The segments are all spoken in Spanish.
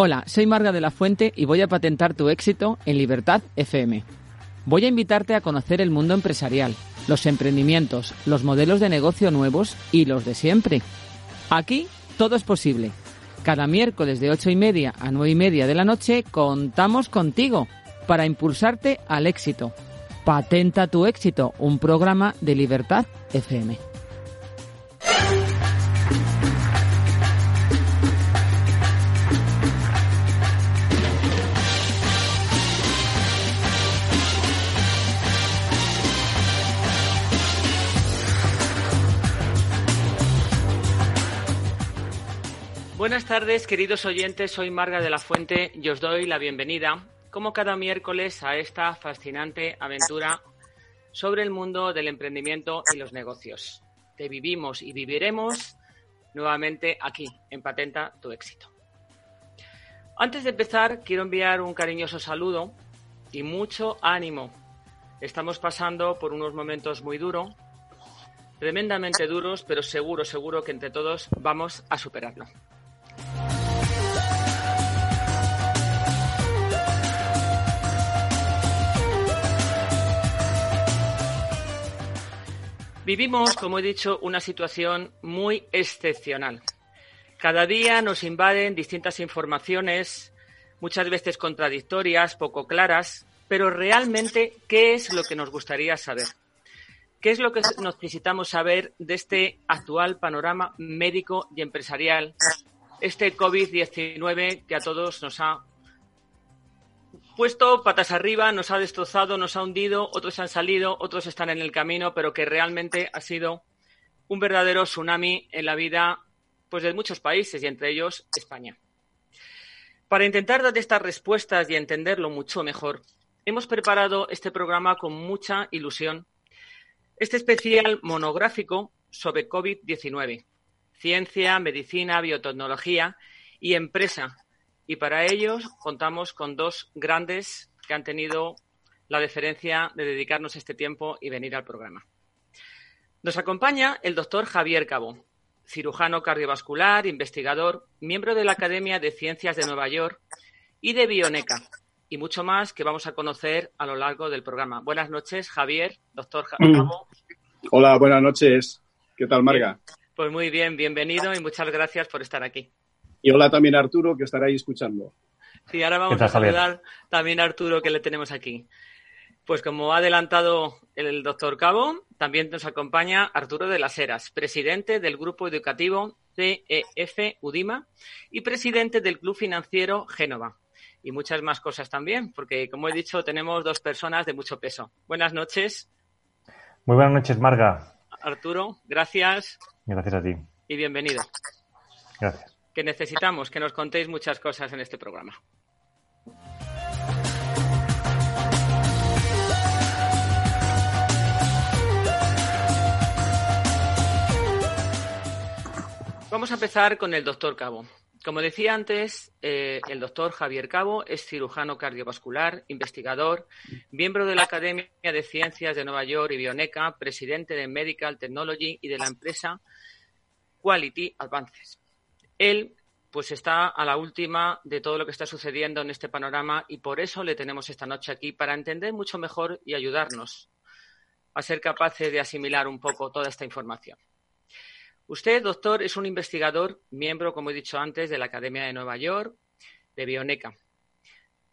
Hola, soy Marga de la Fuente y voy a patentar tu éxito en Libertad FM. Voy a invitarte a conocer el mundo empresarial, los emprendimientos, los modelos de negocio nuevos y los de siempre. Aquí todo es posible. Cada miércoles de ocho y media a nueve y media de la noche contamos contigo para impulsarte al éxito. Patenta tu éxito, un programa de Libertad FM. Buenas tardes, queridos oyentes. Soy Marga de la Fuente y os doy la bienvenida, como cada miércoles, a esta fascinante aventura sobre el mundo del emprendimiento y los negocios, que vivimos y viviremos nuevamente aquí, en Patenta tu éxito. Antes de empezar, quiero enviar un cariñoso saludo y mucho ánimo. Estamos pasando por unos momentos muy duros, tremendamente duros, pero seguro, seguro que entre todos vamos a superarlo. Vivimos, como he dicho, una situación muy excepcional. Cada día nos invaden distintas informaciones, muchas veces contradictorias, poco claras, pero realmente, ¿qué es lo que nos gustaría saber? ¿Qué es lo que necesitamos saber de este actual panorama médico y empresarial, este COVID-19 que a todos nos ha puesto patas arriba, nos ha destrozado, nos ha hundido, otros han salido, otros están en el camino, pero que realmente ha sido un verdadero tsunami en la vida pues, de muchos países y entre ellos España. Para intentar dar estas respuestas y entenderlo mucho mejor, hemos preparado este programa con mucha ilusión. Este especial monográfico sobre COVID-19, ciencia, medicina, biotecnología y empresa y para ello contamos con dos grandes que han tenido la deferencia de dedicarnos este tiempo y venir al programa. Nos acompaña el doctor Javier Cabo, cirujano cardiovascular, investigador, miembro de la Academia de Ciencias de Nueva York y de Bioneca, y mucho más que vamos a conocer a lo largo del programa. Buenas noches, Javier, doctor mm. Cabo. Hola, buenas noches. ¿Qué tal, Marga? Pues muy bien, bienvenido y muchas gracias por estar aquí. Y hola también a Arturo, que estará ahí escuchando. Sí, ahora vamos a saludar también a Arturo, que le tenemos aquí. Pues como ha adelantado el doctor Cabo, también nos acompaña Arturo de las Heras, presidente del Grupo Educativo CEF UDIMA y presidente del Club Financiero Génova. Y muchas más cosas también, porque como he dicho, tenemos dos personas de mucho peso. Buenas noches. Muy buenas noches, Marga. Arturo, gracias. Gracias a ti. Y bienvenido. Gracias que necesitamos que nos contéis muchas cosas en este programa. Vamos a empezar con el doctor Cabo. Como decía antes, eh, el doctor Javier Cabo es cirujano cardiovascular, investigador, miembro de la Academia de Ciencias de Nueva York y Bioneca, presidente de Medical Technology y de la empresa Quality Advances. Él pues está a la última de todo lo que está sucediendo en este panorama y por eso le tenemos esta noche aquí para entender mucho mejor y ayudarnos a ser capaces de asimilar un poco toda esta información. Usted, doctor, es un investigador, miembro, como he dicho antes, de la Academia de Nueva York, de Bioneca.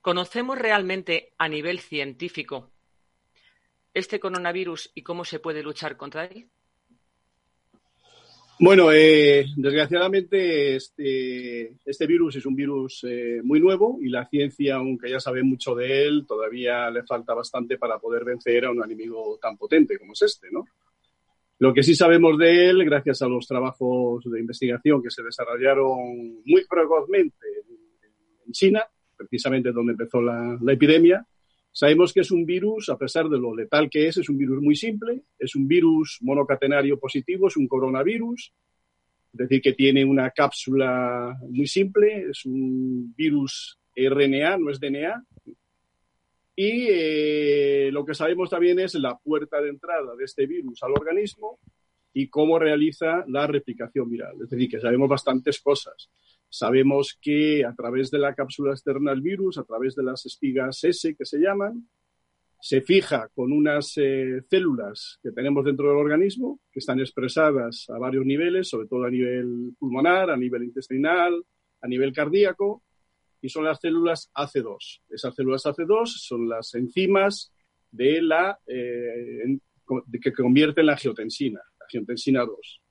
¿Conocemos realmente a nivel científico este coronavirus y cómo se puede luchar contra él? Bueno, eh, desgraciadamente este, este, virus es un virus eh, muy nuevo y la ciencia, aunque ya sabe mucho de él, todavía le falta bastante para poder vencer a un enemigo tan potente como es este, ¿no? Lo que sí sabemos de él, gracias a los trabajos de investigación que se desarrollaron muy precozmente China, precisamente donde empezó la, epidemia. Sabemos que es un virus, a pesar de lo letal que es, es un virus muy simple, es un virus monocatenario positivo, es un coronavirus, es decir, que tiene una cápsula muy simple, es un virus RNA, no es DNA. Y eh, lo que sabemos también es la puerta de entrada de este virus al organismo y cómo realiza la replicación viral. Es decir, que sabemos bastantes cosas. Sabemos que a través de la cápsula externa del virus, a través de las espigas S que se llaman, se fija con unas eh, células que tenemos dentro del organismo, que están expresadas a varios niveles, sobre todo a nivel pulmonar, a nivel intestinal, a nivel cardíaco, y son las células AC2. Esas células AC2 son las enzimas de la, eh, que convierten la geotensina angiotensina 2.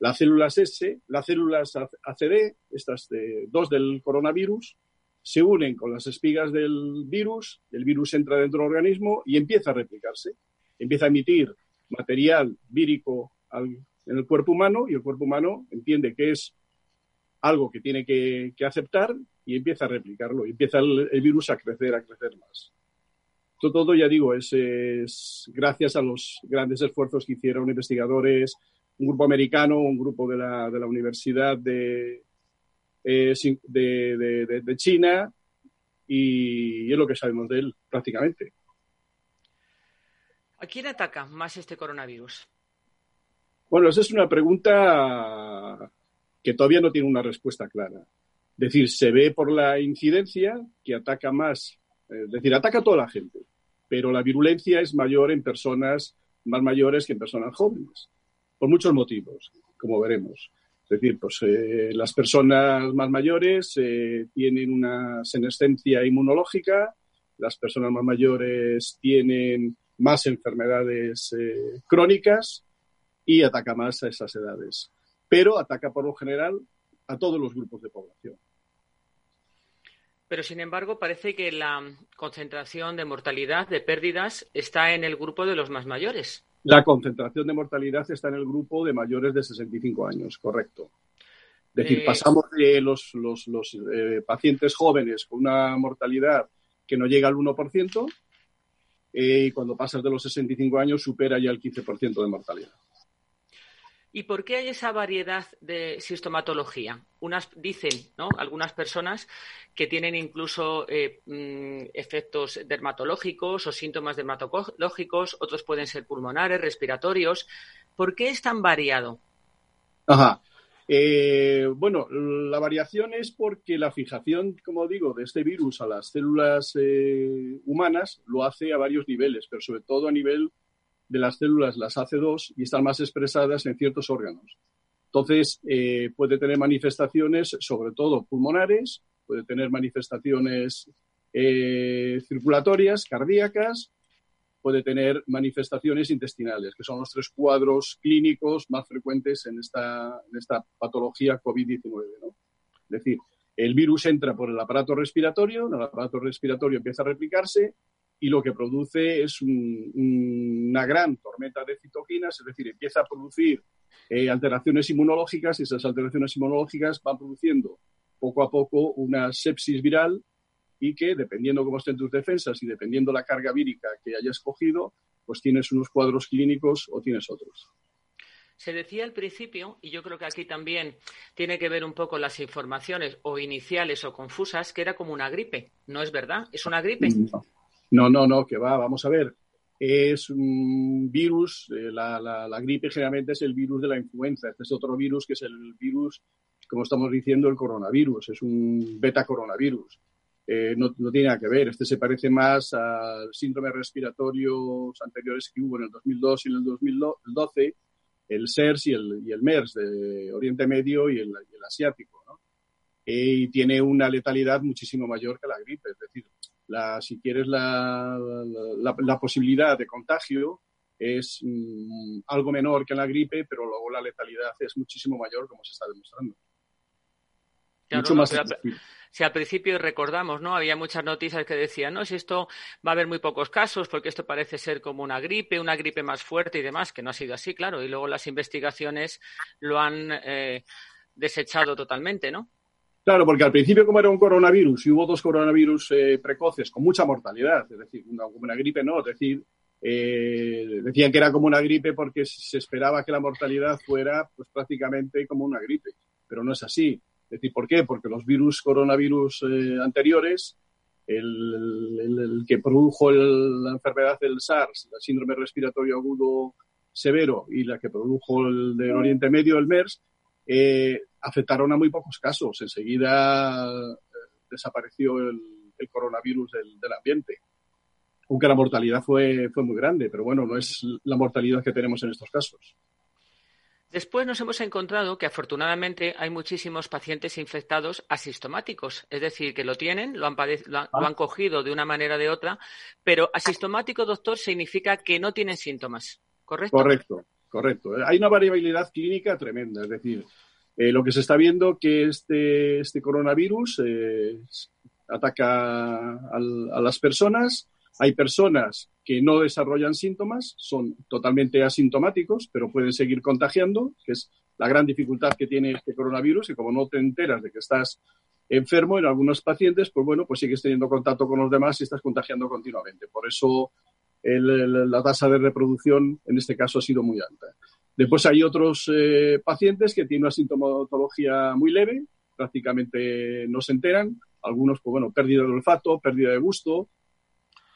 Las células S, las células ACD, estas dos del coronavirus, se unen con las espigas del virus, el virus entra dentro del organismo y empieza a replicarse. Empieza a emitir material vírico en el cuerpo humano y el cuerpo humano entiende que es algo que tiene que, aceptar y empieza a replicarlo. Y empieza el, virus a crecer, a crecer más todo, ya digo, es, gracias a los grandes esfuerzos que hicieron investigadores, un grupo americano, un grupo de la, de la Universidad de, eh, de, de, China, y, es lo que sabemos de él prácticamente. ¿A quién ataca más este coronavirus? Bueno, esa es una pregunta que todavía no tiene una respuesta clara. Es decir, se ve por la incidencia que ataca más es decir, ataca a toda la gente, pero la virulencia es mayor en personas más mayores que en personas jóvenes, por muchos motivos, como veremos. Es decir, pues eh, las personas más mayores eh, tienen una senescencia inmunológica, las personas más mayores tienen más enfermedades eh, crónicas y ataca más a esas edades. Pero ataca por lo general a todos los grupos de población. Pero, sin embargo, parece que la concentración de mortalidad, de pérdidas, está en el grupo de los más mayores. La concentración de mortalidad está en el grupo de mayores de 65 años, correcto. Es decir, eh, pasamos de los, eh, pacientes jóvenes con una mortalidad que no llega al 1%, eh, y cuando pasas de los 65 años supera ya el 15% de mortalidad. ¿Y por qué hay esa variedad de sintomatología? Unas dicen, ¿no? Algunas personas que tienen incluso eh, mm, efectos dermatológicos o síntomas dermatológicos, otros pueden ser pulmonares, respiratorios. ¿Por qué es tan variado? Ajá. Eh, bueno, la variación es porque la fijación, como digo, de este virus a las células eh, humanas lo hace a varios niveles, pero sobre todo a nivel de las células las hace dos y están más expresadas en ciertos órganos. Entonces, eh, puede tener manifestaciones, sobre todo pulmonares, puede tener manifestaciones eh, circulatorias, cardíacas, puede tener manifestaciones intestinales, que son los tres cuadros clínicos más frecuentes en esta, en esta patología COVID-19. Es decir, el virus entra por el aparato respiratorio, el aparato respiratorio empieza a replicarse y lo que produce es una gran tormenta de citoquinas, es decir, empieza a producir eh, alteraciones inmunológicas y esas alteraciones inmunológicas van produciendo poco a poco una sepsis viral y que dependiendo cómo estén tus defensas y dependiendo la carga vírica que hayas cogido, pues tienes unos cuadros clínicos o tienes otros. Se decía al principio, y yo creo que aquí también tiene que ver un poco las informaciones o iniciales o confusas, que era como una gripe. ¿No es verdad? ¿Es una gripe? No, no, no, que va, vamos a ver. Es un virus, eh, la, la, gripe generalmente es el virus de la influenza. Este es otro virus que es el virus, como estamos diciendo, el coronavirus. Es un beta coronavirus. Eh, no, no, tiene nada que ver. Este se parece más al síndrome respiratorios anteriores que hubo en el 2002 y en el 2012, el SERS y el, y el MERS de Oriente Medio y el, el asiático. ¿no? Eh, y tiene una letalidad muchísimo mayor que la gripe. Es decir, la, si quieres, la, la, posibilidad de contagio es mm, algo menor que la gripe, pero luego la letalidad es muchísimo mayor, como se está demostrando. Mucho más si al principio recordamos, ¿no? Había muchas noticias que decían, no, si esto va a haber muy pocos casos, porque esto parece ser como una gripe, una gripe más fuerte y demás, que no ha sido así, claro. Y luego las investigaciones lo han eh, desechado totalmente, ¿no? Claro, porque al principio, como era un coronavirus y hubo dos coronavirus eh, precoces con mucha mortalidad, es decir, una, una gripe no, es decir, eh, decían que era como una gripe porque se esperaba que la mortalidad fuera pues prácticamente como una gripe, pero no es así. Es decir, ¿por qué? Porque los virus coronavirus eh, anteriores, el, que produjo la enfermedad del SARS, el síndrome respiratorio agudo severo, y la que produjo el del Oriente Medio, el MERS, eh, afectaron a muy pocos casos. Enseguida eh, desapareció el, coronavirus del, ambiente. Aunque la mortalidad fue, fue muy grande, pero bueno, no es la mortalidad que tenemos en estos casos. Después nos hemos encontrado que afortunadamente hay muchísimos pacientes infectados asintomáticos, es decir, que lo tienen, lo han, lo han, ah. cogido de una manera o de otra, pero asintomático, doctor, significa que no tienen síntomas, ¿correcto? Correcto, correcto. Hay una variabilidad clínica tremenda, es decir, eh, lo que se está viendo que este, este coronavirus eh, ataca a las personas. Hay personas que no desarrollan síntomas, son totalmente asintomáticos, pero pueden seguir contagiando, que es la gran dificultad que tiene este coronavirus, y como no te enteras de que estás enfermo en algunos pacientes, pues bueno, pues sigues teniendo contacto con los demás y estás contagiando continuamente. Por eso la tasa de reproducción en este caso ha sido muy alta. Después hay otros eh, pacientes que tienen una sintomatología muy leve, prácticamente no se enteran. Algunos, pues bueno, pérdida de olfato, pérdida de gusto,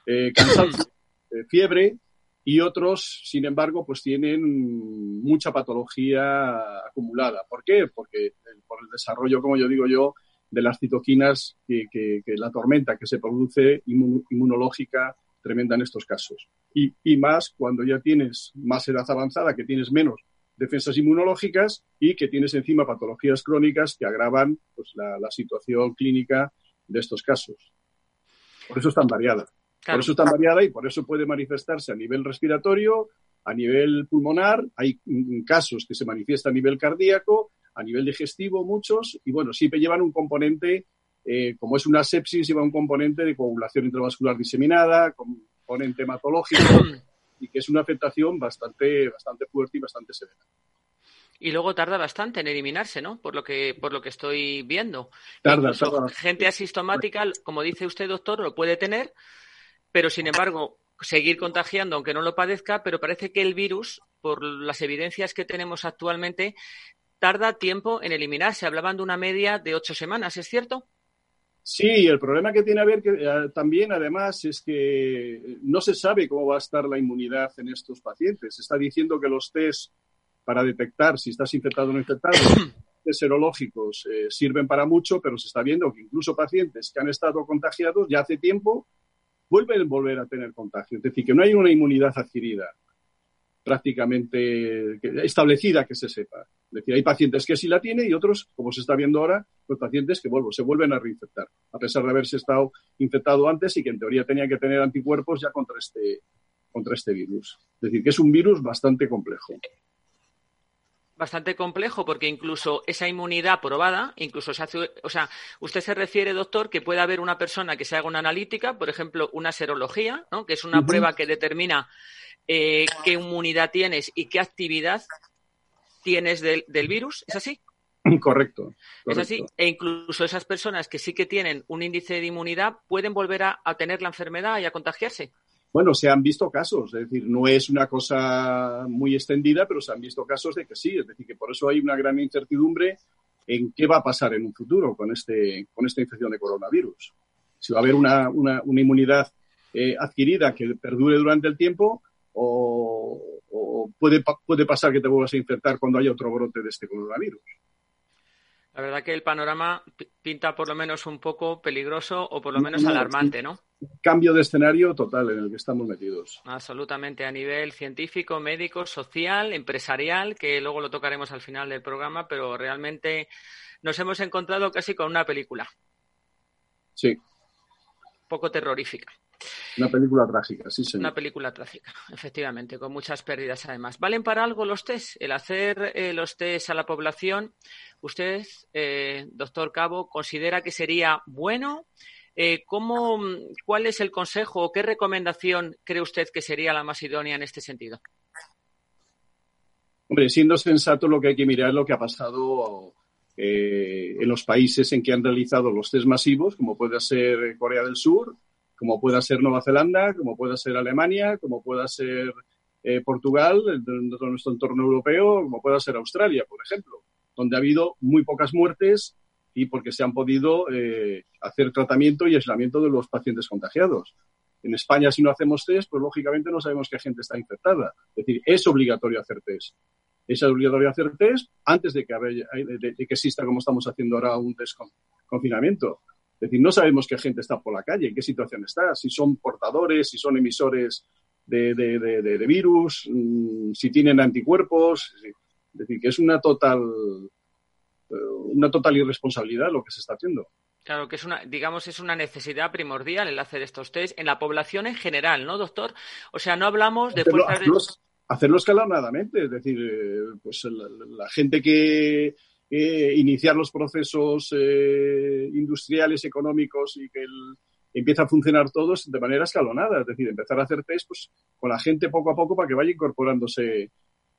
eh, cansancio, eh, fiebre. Y otros, sin embargo, pues tienen mucha patología acumulada. ¿Por qué? Porque por el desarrollo, como yo digo yo, de las citoquinas que, la tormenta que se produce inmunológica tremenda en estos casos. Y, y, más cuando ya tienes más edad avanzada, que tienes menos defensas inmunológicas y que tienes encima patologías crónicas que agravan pues, la, la situación clínica de estos casos. Por eso es tan variada. Por eso es tan variada y por eso puede manifestarse a nivel respiratorio, a nivel pulmonar, hay casos que se manifiestan a nivel cardíaco, a nivel digestivo muchos, y bueno, siempre llevan un componente eh, como es una sepsis, lleva un componente de coagulación intravascular diseminada, componente hematológico, y que es una afectación bastante, bastante fuerte y bastante severa. Y luego tarda bastante en eliminarse, ¿no? Por lo que, por lo que estoy viendo. Tarda, Gente asintomática, como dice usted, doctor, lo puede tener, pero sin embargo, seguir contagiando aunque no lo padezca, pero parece que el virus, por las evidencias que tenemos actualmente, tarda tiempo en eliminarse. Hablaban de una media de ocho semanas, ¿es cierto? Sí, el problema que tiene a ver que, eh, también, además, es que no se sabe cómo va a estar la inmunidad en estos pacientes. Se está diciendo que los test para detectar si estás infectado o no infectado, test serológicos, eh, sirven para mucho, pero se está viendo que incluso pacientes que han estado contagiados ya hace tiempo vuelven a volver a tener contagio. Es decir, que no hay una inmunidad adquirida prácticamente establecida que se sepa. Es decir, hay pacientes que sí la tienen y otros, como se está viendo ahora, pues pacientes que vuelvo, se vuelven a reinfectar, a pesar de haberse estado infectado antes y que en teoría tenían que tener anticuerpos ya contra este, contra este virus. Es decir, que es un virus bastante complejo. Bastante complejo porque incluso esa inmunidad probada, incluso se hace, o sea, usted se refiere, doctor, que puede haber una persona que se haga una analítica, por ejemplo, una serología, ¿no? que es una prueba que determina eh, qué inmunidad tienes y qué actividad tienes del, virus. ¿Es así? Correcto, Es así. E incluso esas personas que sí que tienen un índice de inmunidad pueden volver a, tener la enfermedad y a contagiarse. Bueno, se han visto casos, es decir, no es una cosa muy extendida, pero se han visto casos de que sí, es decir, que por eso hay una gran incertidumbre en qué va a pasar en un futuro con, este, con esta infección de coronavirus. Si va a haber una, inmunidad eh, adquirida que perdure durante el tiempo o, puede, puede pasar que te vuelvas a infectar cuando haya otro brote de este coronavirus. La verdad que el panorama pinta por lo menos un poco peligroso o por lo menos alarmante, ¿no? Cambio de escenario total en el que estamos metidos. Absolutamente, a nivel científico, médico, social, empresarial, que luego lo tocaremos al final del programa, pero realmente nos hemos encontrado casi con una película. Sí. poco terrorífica. Una película trágica, sí, señor. Una película trágica, efectivamente, con muchas pérdidas además. ¿Valen para algo los test? El hacer eh, los test a la población, ¿usted, eh, doctor Cabo, considera que sería bueno? Eh, ¿cómo, ¿Cuál es el consejo o qué recomendación cree usted que sería la más idónea en este sentido? Hombre, siendo sensato, lo que hay que mirar es lo que ha pasado eh, en los países en que han realizado los test masivos, como puede ser Corea del Sur, como pueda ser Nueva Zelanda, como pueda ser Alemania, como pueda ser eh, Portugal, dentro de nuestro entorno europeo, como pueda ser Australia, por ejemplo, donde ha habido muy pocas muertes y porque se han podido eh, hacer tratamiento y aislamiento de los pacientes contagiados. En España, si no hacemos test, pues lógicamente no sabemos qué gente está infectada. Es decir, es obligatorio hacer test. Es obligatorio hacer test antes de que, de, que exista, como estamos haciendo ahora, un test con, confinamiento. Es decir, no sabemos qué gente está por la calle, en qué situación está, si son portadores, si son emisores de, de virus, mm, si tienen anticuerpos. Es decir, que es una total, eh, una total irresponsabilidad lo que se está haciendo. Claro, que es una, digamos, es una necesidad primordial el hacer estos test en la población en general, ¿no, doctor? O sea, no hablamos de hacerlo, fuerzas hacerlo, escalonadamente, es decir, eh, pues la, gente que eh, iniciar los procesos eh, industriales, económicos y que empieza a funcionar todos de manera escalonada, es decir, empezar a hacer test pues, con la gente poco a poco para que vaya incorporándose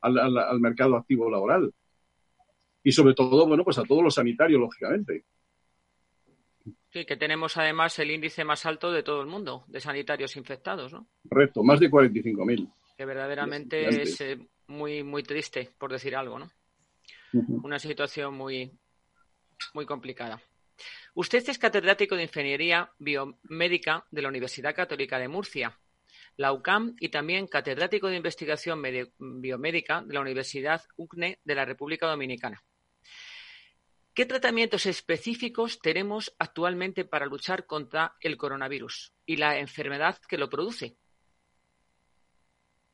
al mercado activo laboral. Y sobre todo, bueno, pues a todos los sanitarios, lógicamente. Sí, que tenemos además el índice más alto de todo el mundo de sanitarios infectados, ¿no? Correcto, más de 45.000. Que verdaderamente es eh, muy, muy triste, por decir algo, ¿no? Una situación muy, muy complicada. Usted es catedrático de Ingeniería Biomédica de la Universidad Católica de Murcia, la UCAM, y también catedrático de Investigación Biomédica de la Universidad UCNE de la República Dominicana. ¿Qué tratamientos específicos tenemos actualmente para luchar contra el coronavirus y la enfermedad que lo produce?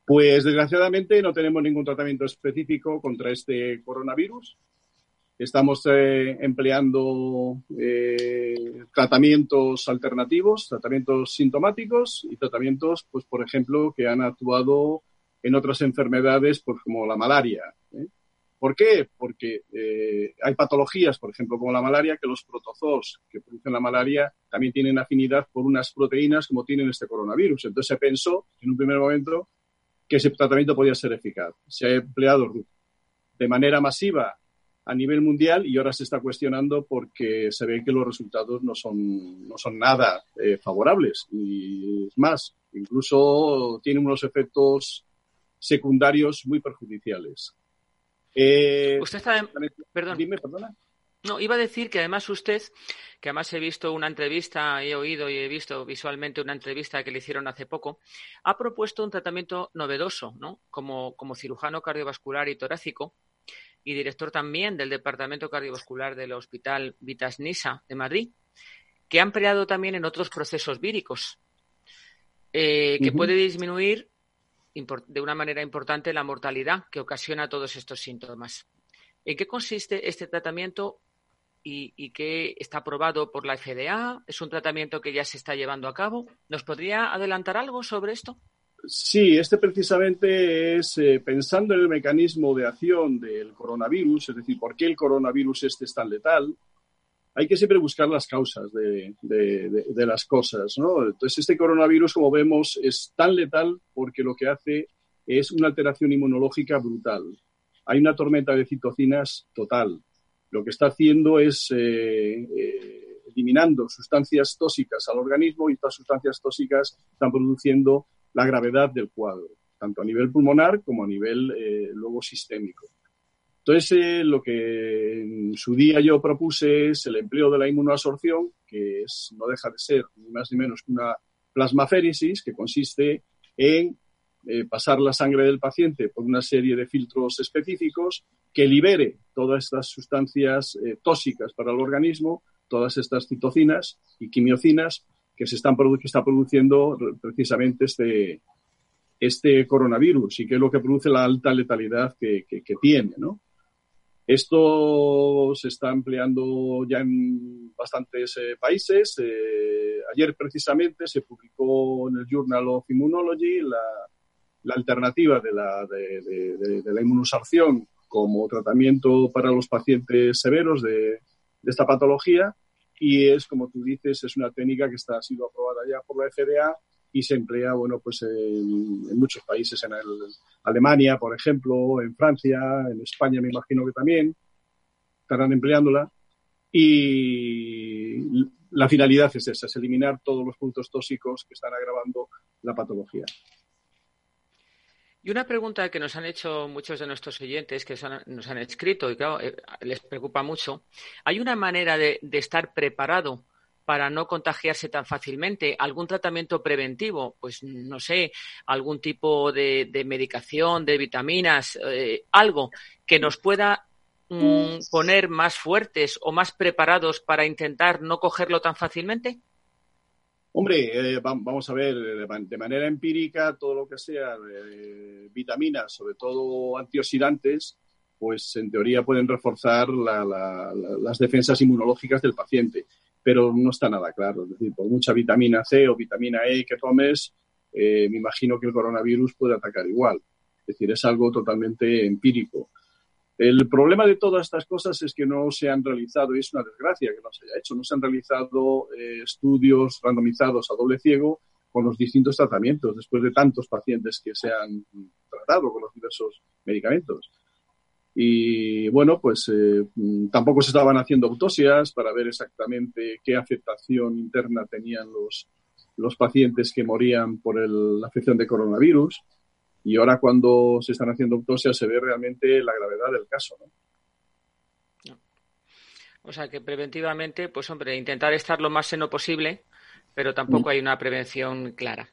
Pues desgraciadamente no tenemos ningún tratamiento específico contra este coronavirus. Estamos eh, empleando eh, tratamientos alternativos, tratamientos sintomáticos y tratamientos, pues por ejemplo, que han actuado en otras enfermedades, pues como la malaria. ¿eh? ¿Por qué? Porque hay patologías, por ejemplo, como la malaria, que los protozoos que producen la malaria también tienen afinidad por unas proteínas como tienen este coronavirus. Entonces se pensó en un primer momento que ese tratamiento podía ser eficaz. Se ha empleado de manera masiva a nivel mundial y ahora se está cuestionando porque se ve que los resultados no son, no son nada eh, favorables. Y es más, incluso tiene unos efectos secundarios muy perjudiciales. Eh, usted está. Perdón. Dime, perdona. No, iba a decir que además usted, que además he visto una entrevista, he oído y he visto visualmente una entrevista que le hicieron hace poco, ha propuesto un tratamiento novedoso, ¿no? Como, como cirujano cardiovascular y torácico y director también del Departamento Cardiovascular del Hospital Vitas Nisa de Madrid, que ha empleado también en otros procesos víricos, eh, que puede disminuir de una manera importante la mortalidad que ocasiona todos estos síntomas. ¿En qué consiste este tratamiento y, qué está aprobado por la FDA? ¿Es un tratamiento que ya se está llevando a cabo? ¿Nos podría adelantar algo sobre esto? Sí, este precisamente es eh, pensando en el mecanismo de acción del coronavirus, es decir, por qué el coronavirus este es tan letal, hay que siempre buscar las causas de, las cosas, ¿no? Entonces, este coronavirus, como vemos, es tan letal porque lo que hace es una alteración inmunológica brutal. Hay una tormenta de citocinas total. Lo que está haciendo es eh, eh, eliminando sustancias tóxicas al organismo y estas sustancias tóxicas están produciendo la gravedad del cuadro, tanto a nivel pulmonar como a nivel eh, luego sistémico. Entonces, eh, lo que en su día yo propuse es el empleo de la inmunoabsorción, que es, no deja de ser ni más ni menos que una plasmaféresis, que consiste en eh, pasar la sangre del paciente por una serie de filtros específicos que libere todas estas sustancias eh, tóxicas para el organismo, todas estas citocinas y quimiocinas que se están está produciendo precisamente este, este coronavirus y que es lo que produce la alta letalidad que, tiene. Esto se está empleando ya en bastantes eh, países. Ayer precisamente se publicó en el Journal of Immunology la, alternativa de la, de, la inmunosarción como tratamiento para los pacientes severos de, esta patología y es, como tú dices, es una técnica que está, ha aprobada ya por la FDA y se emplea, bueno, pues en, muchos países, en Alemania, por ejemplo, en Francia, en España me imagino que también. estarán empleándola y la finalidad es esa, es eliminar todos los puntos tóxicos que están agravando la patología. Y una pregunta que nos han hecho muchos de nuestros oyentes que nos han escrito y claro, eh, les preocupa mucho. ¿Hay una manera de, estar preparado para no contagiarse tan fácilmente? ¿Algún tratamiento preventivo? Pues no sé, algún tipo de, medicación, de vitaminas, eh, algo que nos pueda mm, poner más fuertes o más preparados para intentar no cogerlo tan fácilmente? Hombre, eh, vamos a ver, de manera empírica, todo lo que sea eh, vitaminas, sobre todo antioxidantes, pues en teoría pueden reforzar las defensas inmunológicas del paciente, pero no está nada claro. Es decir, por mucha vitamina C o vitamina E que tomes, eh, me imagino que el coronavirus puede atacar igual. Es decir, es algo totalmente empírico. El problema de todas estas cosas es que no se han realizado, y es una desgracia que no se haya hecho, no se han realizado eh, estudios randomizados a doble ciego con los distintos tratamientos, después de tantos pacientes que se han tratado con los diversos medicamentos. Y bueno, pues eh, tampoco se estaban haciendo autopsias para ver exactamente qué afectación interna tenían los, los pacientes que morían por la afección de coronavirus. Y ahora cuando se están haciendo autopsias se ve realmente la gravedad del caso. ¿no? O sea que preventivamente, pues hombre, intentar estar lo más seno posible, pero tampoco mm. hay una prevención clara.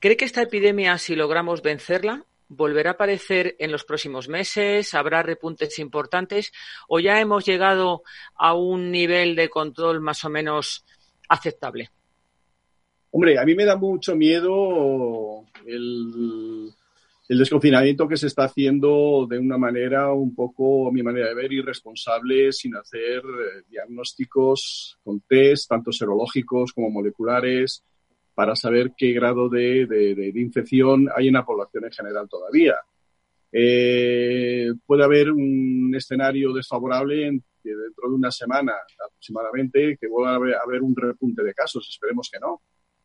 ¿Cree que esta epidemia, si logramos vencerla, volverá a aparecer en los próximos meses? ¿Habrá repuntes importantes? ¿O ya hemos llegado a un nivel de control más o menos aceptable? Hombre, a mí me da mucho miedo el, el desconfinamiento que se está haciendo de una manera un poco, a mi manera de ver, irresponsable, sin hacer eh, diagnósticos con test, tanto serológicos como moleculares, para saber qué grado de, infección hay en la población en general todavía. Eh, puede haber un escenario desfavorable en dentro de una semana aproximadamente que vuelva a haber un repunte de casos, esperemos que no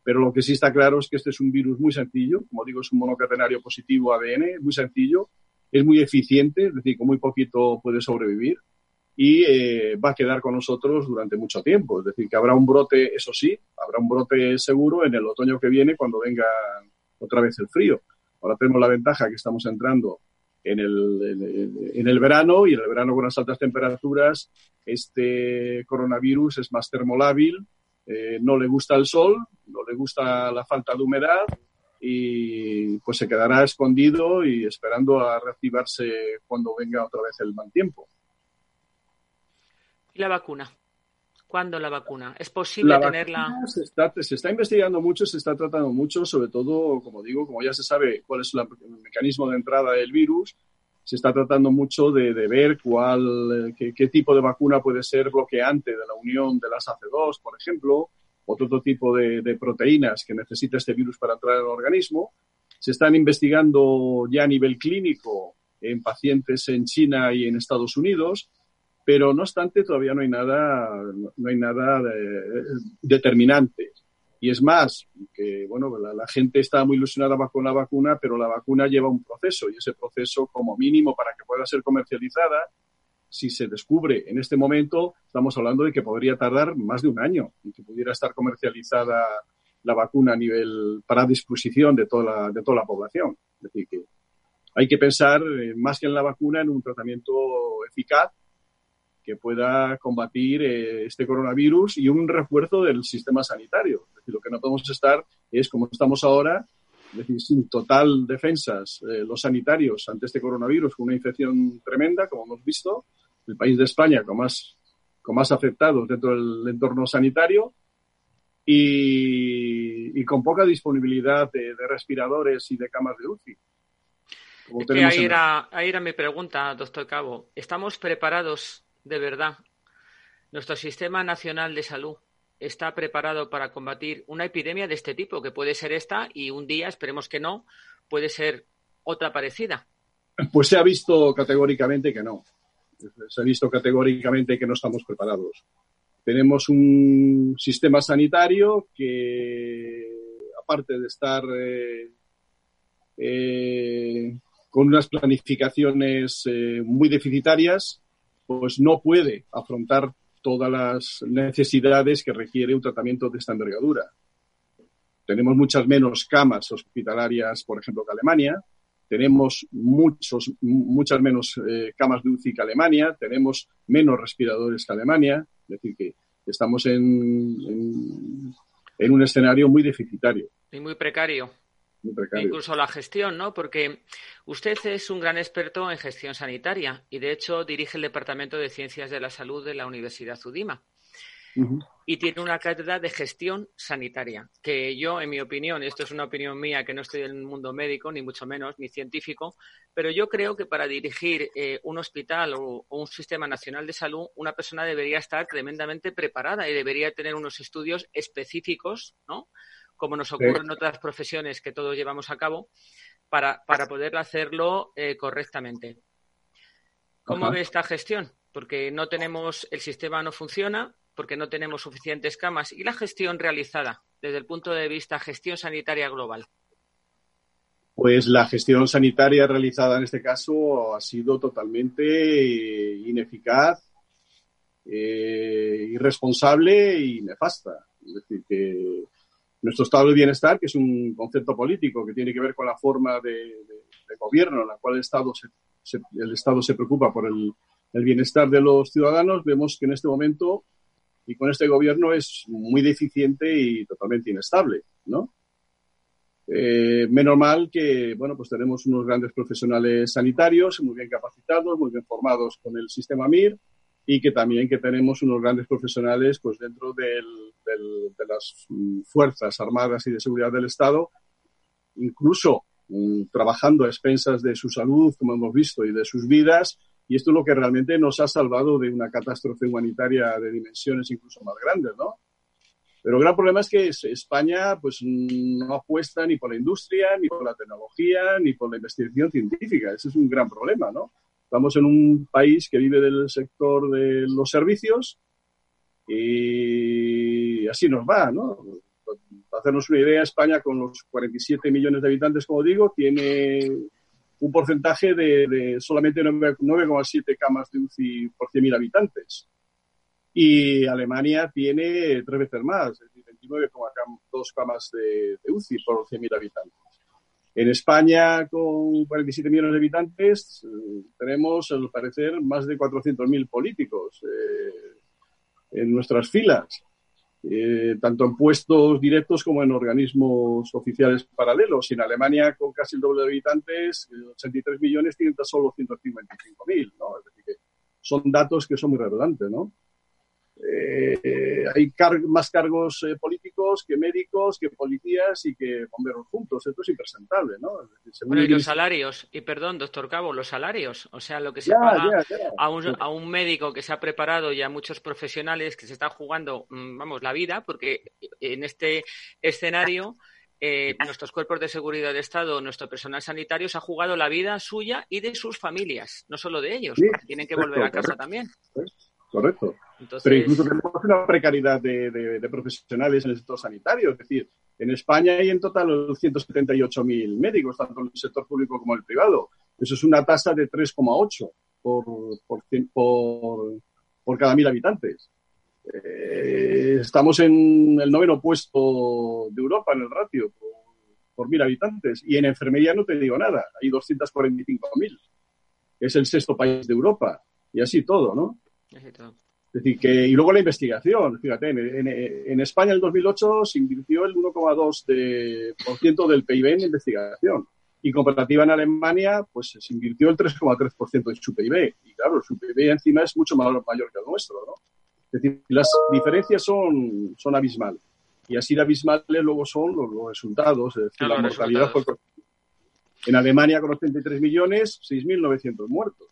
pero lo que sí está claro es que este es un virus muy sencillo, como digo, es un monocatenario positivo ADN, muy sencillo, es muy eficiente, es decir, con muy poquito puede sobrevivir y eh, va a quedar con nosotros durante mucho tiempo. Es decir, que habrá un brote, eso sí, habrá un brote seguro en el otoño que viene cuando venga otra vez el frío. Ahora tenemos la ventaja que estamos entrando en el, en el verano y en el verano con las altas temperaturas este coronavirus es más termolábil, eh, no le gusta el sol, no le gusta la falta de humedad y pues se quedará escondido y esperando a reactivarse cuando venga otra vez el mal tiempo. ¿Y la vacuna? ¿Cuándo la vacuna? ¿Es posible tenerla? Se está, se está, investigando mucho, se está tratando mucho, sobre todo, como digo, como ya se sabe cuál es el mecanismo de entrada del virus, se está tratando mucho de, ver cuál, qué, tipo de vacuna puede ser bloqueante de la unión de las AC2, por ejemplo, otro tipo de, proteínas que necesita este virus para entrar en el organismo. Se están investigando ya a nivel clínico en pacientes en China y en Estados Unidos, pero no obstante todavía no hay nada, no hay nada determinante. Y es más, que bueno, la, gente está muy ilusionada con la vacuna, pero la vacuna lleva un proceso y ese proceso, como mínimo, para que pueda ser comercializada, si se descubre en este momento, estamos hablando de que podría tardar más de un año y que pudiera estar comercializada la vacuna a nivel para disposición de toda la, de toda la población. Es decir, que hay que pensar eh, más que en la vacuna en un tratamiento eficaz que pueda combatir eh, este coronavirus y un refuerzo del sistema sanitario. Decir, lo que no podemos estar es como estamos ahora, es decir, sin total defensas eh, los sanitarios ante este coronavirus, con una infección tremenda, como hemos visto, el país de España con más, con más afectados dentro del entorno sanitario y, con poca disponibilidad de, respiradores y de camas de UCI. ahí, era, ahí era mi pregunta, doctor Cabo. ¿Estamos preparados de verdad, nuestro sistema nacional de salud está preparado para combatir una epidemia de este tipo, que puede ser esta y un día, esperemos que no, puede ser otra parecida. Pues se ha visto categóricamente que no. Se ha visto categóricamente que no estamos preparados. Tenemos un sistema sanitario que, aparte de estar eh, eh, con unas planificaciones eh, muy deficitarias, pues no puede afrontar todas las necesidades que requiere un tratamiento de esta envergadura. Tenemos muchas menos camas hospitalarias, por ejemplo, que Alemania. Tenemos muchos, muchas menos eh, camas de UCI que Alemania. Tenemos menos respiradores que Alemania. Es decir, que estamos en, en un escenario muy deficitario. Y muy precario. Incluso la gestión, ¿no? Porque usted es un gran experto en gestión sanitaria y, de hecho, dirige el Departamento de Ciencias de la Salud de la Universidad Udima. Y tiene una cátedra de gestión sanitaria, que yo, en mi opinión, esto es una opinión mía, que no estoy en el mundo médico, ni mucho menos, ni científico, pero yo creo que para dirigir eh, un hospital o, un sistema nacional de salud, una persona debería estar tremendamente preparada y debería tener unos estudios específicos, ¿no? Como nos ocurre en otras profesiones que todos llevamos a cabo, para, para poder hacerlo eh, correctamente. ¿Cómo ve esta gestión? Porque no tenemos, el sistema no funciona, porque no tenemos suficientes camas. ¿Y la gestión realizada desde el punto de vista gestión sanitaria global? Pues la gestión sanitaria realizada en este caso ha sido totalmente eh, ineficaz, eh, irresponsable y nefasta. Es decir, que nuestro estado de bienestar, que es un concepto político que tiene que ver con la forma de, gobierno en la cual el Estado se, el Estado se preocupa por el, bienestar de los ciudadanos, vemos que en este momento y con este gobierno es muy deficiente y totalmente inestable, ¿no? Eh, menos mal que, bueno, pues tenemos unos grandes profesionales sanitarios muy bien capacitados, muy bien formados con el sistema MIR y que también que tenemos unos grandes profesionales pues dentro del, de las Fuerzas Armadas y de Seguridad del Estado, incluso mm, trabajando a expensas de su salud, como hemos visto, y de sus vidas, y esto es lo que realmente nos ha salvado de una catástrofe humanitaria de dimensiones incluso más grandes, ¿no? Pero el gran problema es que España pues, no apuesta ni por la industria, ni por la tecnología, ni por la investigación científica. Ese es un gran problema, ¿no? Estamos en un país que vive del sector de los servicios y así nos va, ¿no? Para hacernos una idea, España con los 47 millones de habitantes, como digo, tiene un porcentaje de, solamente 9,7 camas de UCI por 100.000 habitantes. Y Alemania tiene tres veces más, es decir, 29,2 camas de, de UCI por 100.000 habitantes. En España, con 47 millones de habitantes, eh, tenemos, al parecer, más de 400.000 políticos eh, en nuestras filas, eh, tanto en puestos directos como en organismos oficiales paralelos. Y en Alemania, con casi el doble de habitantes, 83 millones, tienen tan solo 155.000, ¿no? Son datos que son muy relevantes, ¿no? Eh, hay más cargos eh, políticos que médicos, que policías y que bomberos juntos. Esto es impresentable, ¿no? bueno, y los salarios, y perdón, doctor Cabo, los salarios, o sea, lo que se paga A, un, a un médico que se ha preparado y a muchos profesionales que se están jugando, mm, vamos, la vida, porque en este escenario... Eh, nuestros cuerpos de seguridad de Estado, nuestro personal sanitario se ha jugado la vida suya y de sus familias, no solo de ellos, tienen que volver a casa también. Correcto. Pero incluso tenemos una precariedad de, profesionales en el sector sanitario. Es decir, en España hay en total 178.000 médicos, tanto en el sector público como en el privado. Eso es una tasa de 3,8 por, por, por, por, cada mil habitantes. Eh, estamos en el noveno puesto de Europa en el ratio por, por mil habitantes. Y en enfermería no te digo nada, hay 245.000. Es el sexto país de Europa. Y así todo, ¿no? Es decir, que, y luego la investigación, fíjate, en, en, España en el 2008 se invirtió el 1,2% del PIB en investigación. Y comparativa en Alemania, pues se invirtió el 3,3% en su PIB. Y claro, su PIB encima es mucho mayor, mayor que el nuestro, ¿no? Es decir, las diferencias son, son abismales. Y así de abismales luego son los, resultados, es decir, la mortalidad. En Alemania con 83 millones, 6.900 muertos.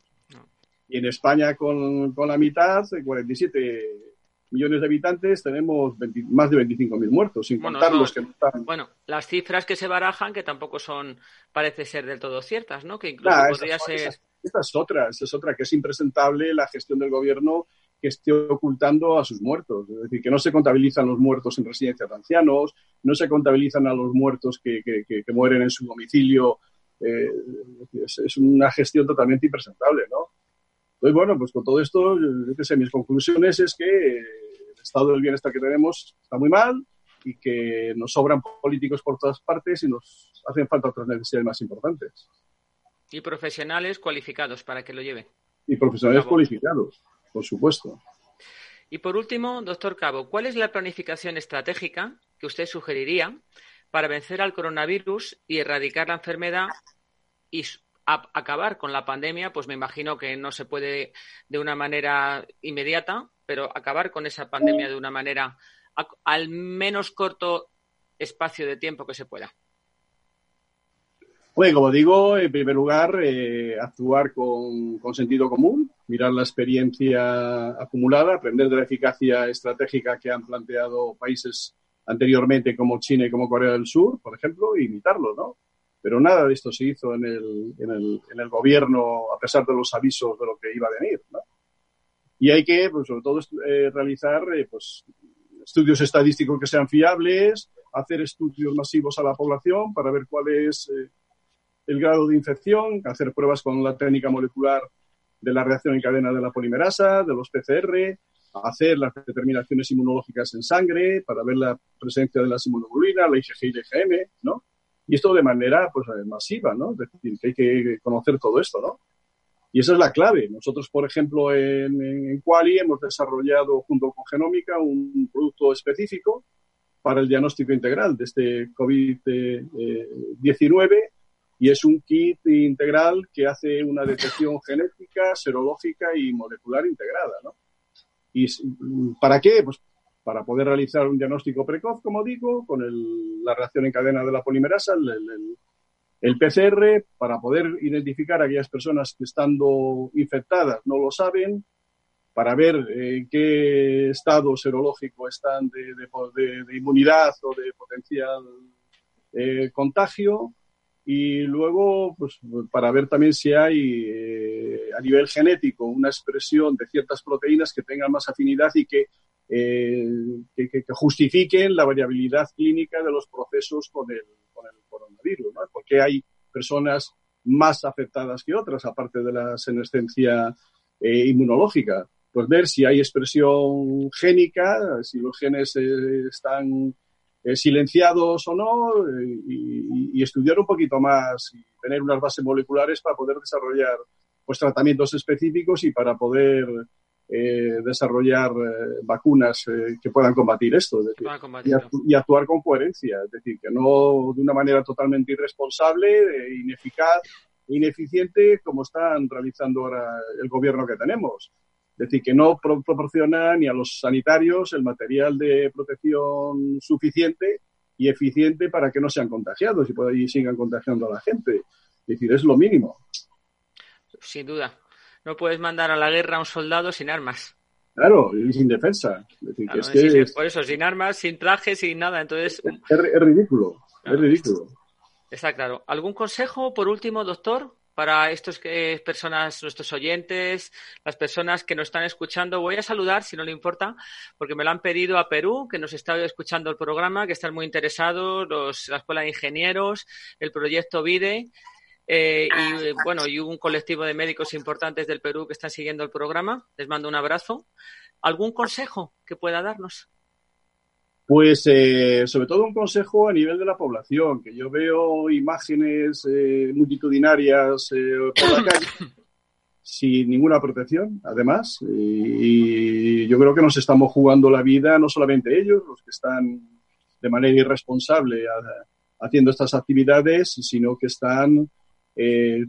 Y en España, con, con la mitad, 47 millones de habitantes, tenemos más de 25.000 muertos, sin contar los que no están. Bueno, las cifras que se barajan, que tampoco son, parece ser del todo ciertas, ¿no? Que incluso podría ser. esta es otra, esta es otra, que es impresentable la gestión del gobierno que esté ocultando a sus muertos. Es decir, que no se contabilizan los muertos en residencias de ancianos, no se contabilizan a los muertos que, que, que, mueren en su domicilio. Eh, es, es, una gestión totalmente impresentable, ¿no? Entonces, bueno, pues con todo esto, yo qué sé, mis conclusiones es que el estado del bienestar que tenemos está muy mal y que nos sobran políticos por todas partes y nos hacen falta otras necesidades más importantes. Y profesionales cualificados para que lo lleven. Y profesionales cualificados, por supuesto. Y por último, doctor Cabo, ¿cuál es la planificación estratégica que usted sugeriría para vencer al coronavirus y erradicar la enfermedad y acabar con la pandemia, pues me imagino que no se puede de una manera inmediata, pero acabar con esa pandemia de una manera al menos corto espacio de tiempo que se pueda. Bueno, como digo, en primer lugar, eh, actuar con, con, sentido común, mirar la experiencia acumulada, aprender de la eficacia estratégica que han planteado países anteriormente como China y como Corea del Sur, por ejemplo, e imitarlo, ¿no? Pero nada de esto se hizo en el, en el, en el gobierno a pesar de los avisos de lo que iba a venir, ¿no? Y hay que, pues, sobre todo, eh, realizar eh, pues, estudios estadísticos que sean fiables, hacer estudios masivos a la población para ver cuál es eh, el grado de infección, hacer pruebas con la técnica molecular de la reacción en cadena de la polimerasa, de los PCR, hacer las determinaciones inmunológicas en sangre para ver la presencia de las inmunoglobulinas, la IgG y la IgM, ¿no? Y esto de manera pues, masiva, ¿no? Es decir, que hay que conocer todo esto, ¿no? Y esa es la clave. Nosotros, por ejemplo, en, en Quali hemos desarrollado junto con Genómica un producto específico para el diagnóstico integral de este COVID-19 y es un kit integral que hace una detección genética, serológica y molecular integrada, ¿no? ¿Y para qué? Pues para poder realizar un diagnóstico precoz, como digo, con la reacción en cadena de la polimerasa, el, PCR, para poder identificar a aquellas personas que estando infectadas no lo saben, para ver en qué estado serológico están de, inmunidad o de potencial eh, contagio, y luego pues, para ver también si hay eh, a nivel genético una expresión de ciertas proteínas que tengan más afinidad y que, eh, que, justifiquen la variabilidad clínica de los procesos con el, con el coronavirus, ¿no? porque hay personas más afectadas que otras, aparte de la senescencia eh, inmunológica. Pues ver si hay expresión génica, si los genes están eh, silenciados o no, eh, y, estudiar un poquito más y tener unas bases moleculares para poder desarrollar pues, tratamientos específicos y para poder eh, desarrollar vacunas que puedan combatir esto y, actuar con coherencia, es decir, que no de una manera totalmente irresponsable, ineficaz, ineficiente como están realizando ahora el gobierno que tenemos. Es decir, que no proporciona ni a los sanitarios el material de protección suficiente y eficiente para que no sean contagiados y, y sigan contagiando a la gente. Es decir, es lo mínimo. Sin duda. No puedes mandar a la guerra a un soldado sin armas. Claro, y sin defensa. Es decir, por eso, sin armas, sin traje, sin nada. Entonces. Es, ridículo. es ridículo. Está claro. ¿Algún consejo, por último, doctor? para estos que, personas, nuestros oyentes, las personas que nos están escuchando. Voy a saludar, si no le importa, porque me lo han pedido a Perú, que nos está escuchando el programa, que están muy interesados, los, la Escuela de Ingenieros, el proyecto VIDE. Eh, y bueno, y un colectivo de médicos importantes del Perú que están siguiendo el programa. Les mando un abrazo. ¿Algún consejo que pueda darnos? Pues eh, sobre todo un consejo a nivel de la población, que yo veo imágenes eh, multitudinarias eh, por la calle sin ninguna protección, además, y yo creo que nos estamos jugando la vida, no solamente ellos, los que están de manera irresponsable haciendo estas actividades, sino que están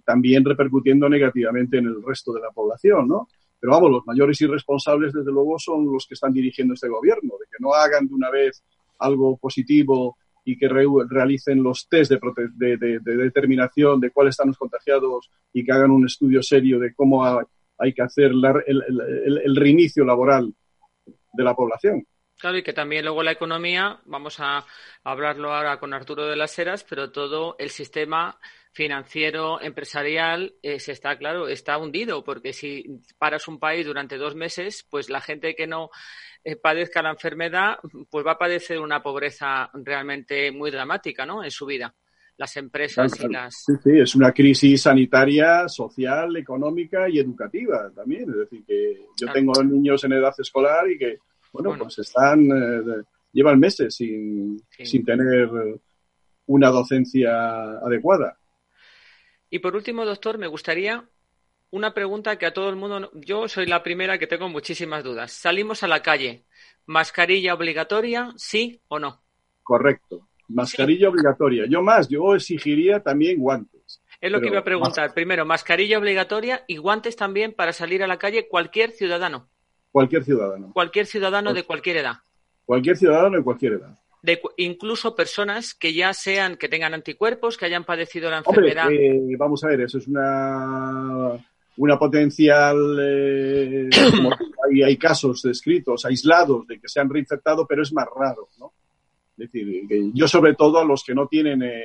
también repercutiendo negativamente en el resto de la población, ¿no? Pero vamos, los mayores irresponsables, desde luego, son los que están dirigiendo este gobierno, de que no hagan de una vez algo positivo y que realicen los test de, de, determinación de cuáles están los contagiados y que hagan un estudio serio de cómo hay que hacer el, reinicio laboral de la población. Claro, y que también luego la economía, vamos a hablarlo ahora con Arturo de las Heras, pero todo el sistema financiero, empresarial, eh, se está, claro, está hundido, porque si paras un país durante dos meses, pues la gente que no eh, padezca la enfermedad, pues va a padecer una pobreza realmente muy dramática, ¿no? En su vida. las empresas y las... Sí, sí, es una crisis sanitaria, social, económica y educativa también. Es decir, que yo tengo niños en edad escolar y que, bueno, pues están, eh, llevan meses sin, sin tener una docencia adecuada. Y por último, doctor, me gustaría una pregunta que a todo el mundo, yo soy la primera que tengo muchísimas dudas. Salimos a la calle, mascarilla obligatoria, sí o no? Correcto, mascarilla obligatoria. Yo más, yo exigiría también guantes. Es lo que iba a preguntar. Primero, mascarilla obligatoria y guantes también para salir a la calle cualquier ciudadano. Cualquier ciudadano. Cualquier ciudadano de cualquier edad. Cualquier ciudadano de cualquier edad de incluso personas que ya sean, que tengan anticuerpos, que hayan padecido la enfermedad. Eh, vamos a ver, eso es una, una potencial. Eh, hay, casos descritos, aislados, de que se han reinfectado, pero es más raro, ¿no? Es decir, yo sobre todo a los que no tienen eh,